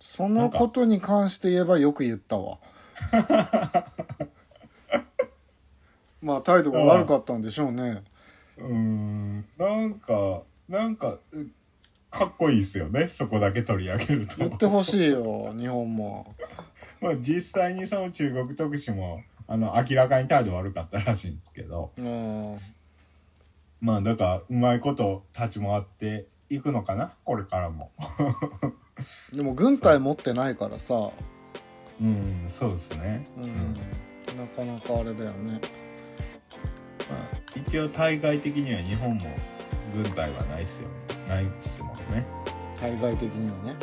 そのことに関して言えばよく言ったわ。まあ態度が悪かったんでしょうね。うーん。なんかなんかうかっこいいですよね。そこだけ取り上げると。言ってほしいよ日本も。まあ実際にその中国特使もあの明らかに態度悪かったらしいんですけど。うん。まあだからうまいこと立ち回っていくのかな？これからも。でも軍隊持ってないからさ、うんそうですね。うん。うん。なかなかあれだよね。まあ、一応大会的には日本も軍隊はないっすよないっすもんね。対外的にはね。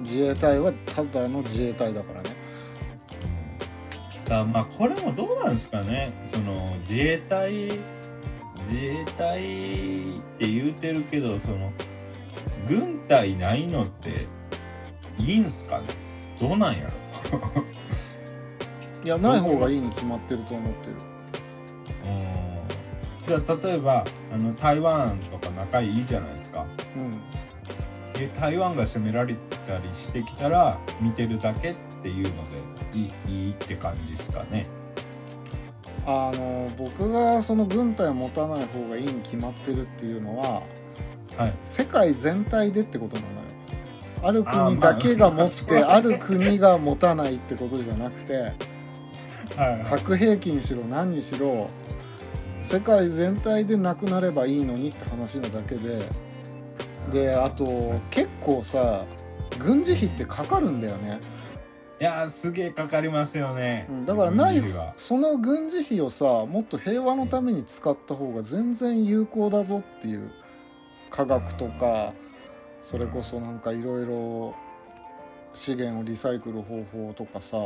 自衛隊はただの自衛隊だからね。うんだまあこれもどうなんですかね。その自衛隊自衛隊って言うてるけどその軍隊ないのっていいんすかね。どうなんやろ。いやない方がいいに決まってると思ってる。うん。じゃあ例えばあの台湾とか仲いいじゃないですか。うん。で台湾が攻められたりしてきたら見てるだけっていうのでいいって感じですかね。あの僕がその軍隊を持たない方がいいに決まってるっていうのははい。世界全体でってことなのよ。ある国だけが持っまあてある国が持たないってことじゃなくてはい核兵器にしろ何にしろ世界全体でなくなればいいのにって話なだけでであと結構さ軍事費ってかかるんだよね、いやーすげえかかりますよね、うん、だからないその軍事費をさもっと平和のために使った方が全然有効だぞっていう科学とかそれこそなんかいろいろ資源をリサイクル方法とかさ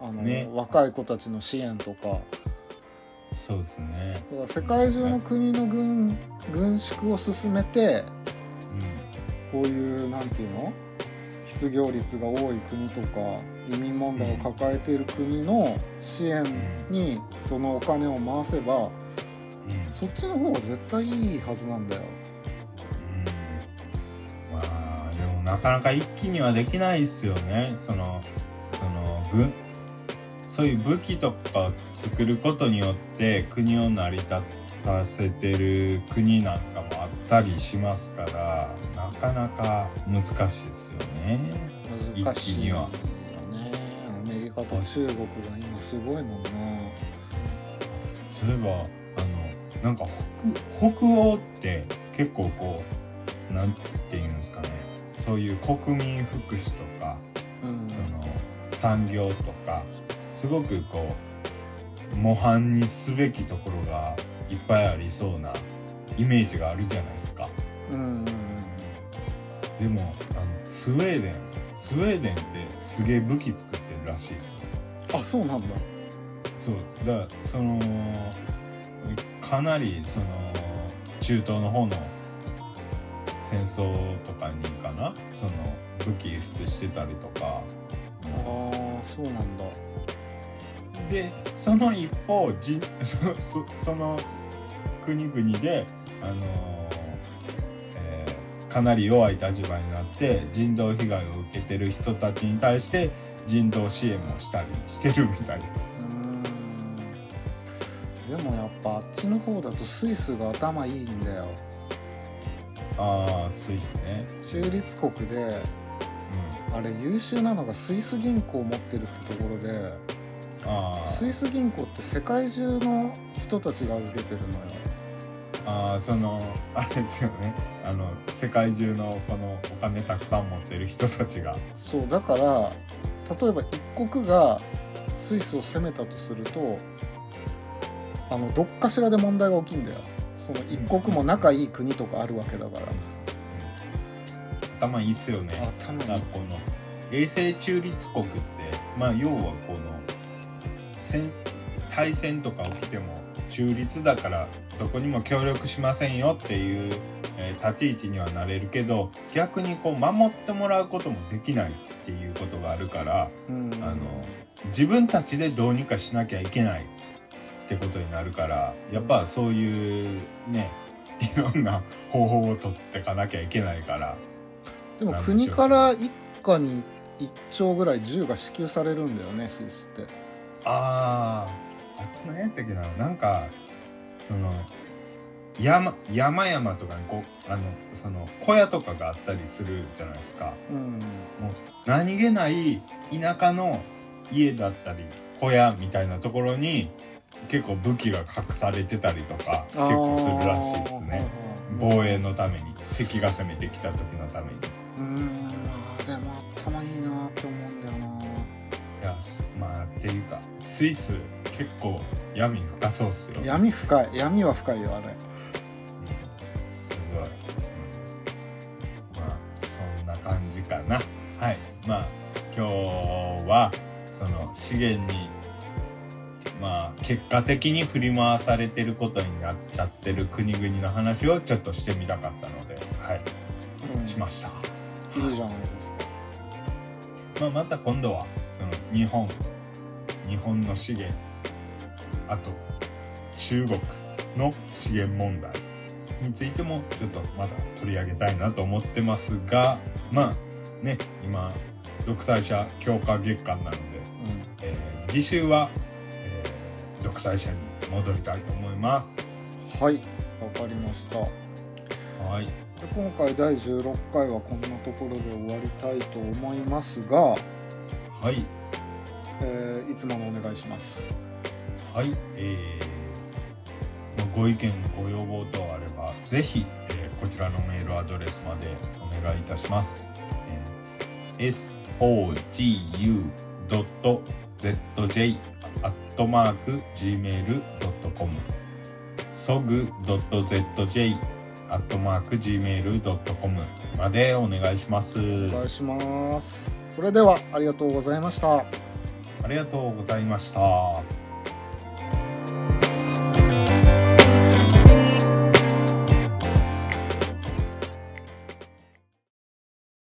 あの、ね。若い子たちの支援とか。そうですね。だから世界中の国の軍軍縮を進めてこういうなんていうの？失業率が多い国とか移民問題を抱えている国の支援にそのお金を回せばそっちの方が絶対いいはずなんだよ。うん。まあでもなかなか一気にはできないっすよね。そのその軍そういう武器とかを作ることによって国を成り立たせてる国なんかもあったりしますから。なかなか難しいですよね。難しいよね一。アメリカと中国が今すごいもんな。そういえばあのなんか北北欧って結構こうなんていうんですかねそういう国民福祉とかうんその産業とかすごくこう模範にすべきところがいっぱいありそうなイメージがあるじゃないですかうんうんでもあのスウェーデンスウェーデンってすげえ武器作ってるらしいです。あそうなんだ。そうだからそのかなりその中東の方の戦争とかにかなその武器輸出してたりとかああそうなんだ。でその一方じ そそその国々であの、えーかなり弱い立場になって人道被害を受けてる人たちに対して人道支援もしたりしてるみたいです。うん。でもやっぱあっちの方だとスイスが頭いいんだよ。ああスイスね。中立国であれ優秀なのがスイス銀行を持ってるってところでスイス銀行って世界中の人たちが預けてるのよあその あれですよね。あの世界中のこのお金たくさん持ってる人たちが。そうだから例えば一国がスイスを攻めたとするとあのどっかしらで問題が起きんだよ。その一国も仲いい国とかあるわけだから。頭いいっすよね。頭いい。この永世中立国ってまあ要はこの戦大戦とか起きても中立だからどこにも協力しませんよっていう、えー立ち位置にはなれるけど逆にこう守ってもらうこともできないっていうことがあるからうん。あの自分たちでどうにかしなきゃいけないってことになるからやっぱそういうね いろんな方法を取ってかなきゃいけないからでも国から一家に1兆ぐらい銃が支給されるんだよねスイスって。あああっちのやったっけななんかその山山々とかにこうあのその小屋とかがあったりするじゃないですか。うん。何気ない田舎の家だったり小屋みたいなところに結構武器が隠されてたりとか結構するらしいですね。防衛のために敵が攻めてきた時のために。うん。でも頭いいなって思うんやすまあっていうかスイス結構闇深そうっすよ。闇深い。闇は深いよあれ。すごい、うん。まあそんな感じかな。はい。まあ今日はその資源にまあ結果的に振り回されてることになっちゃってる国々の話をちょっとしてみたかったのではい。うん。しました、いいじゃないですか。まあ、また今度は日本日本の資源あと中国の資源問題についてもちょっとまた取り上げたいなと思ってますがまあね今独裁者強化月間なので、うん。えー次週は、えー独裁者に戻りたいと思います。はいわかりました。ではい、今回第16回はこんなところで終わりたいと思いますが、はい、えーいつものお願いしますはい、えー、ご意見ご要望等あればぜひ、えーこちらのメールアドレスまでお願いいたします。えー sogu.zj アットマーク gmail.com sog.zj アットマーク gmail.com までお願いします。お願いしますそれではありがとうございましたありがとうございました。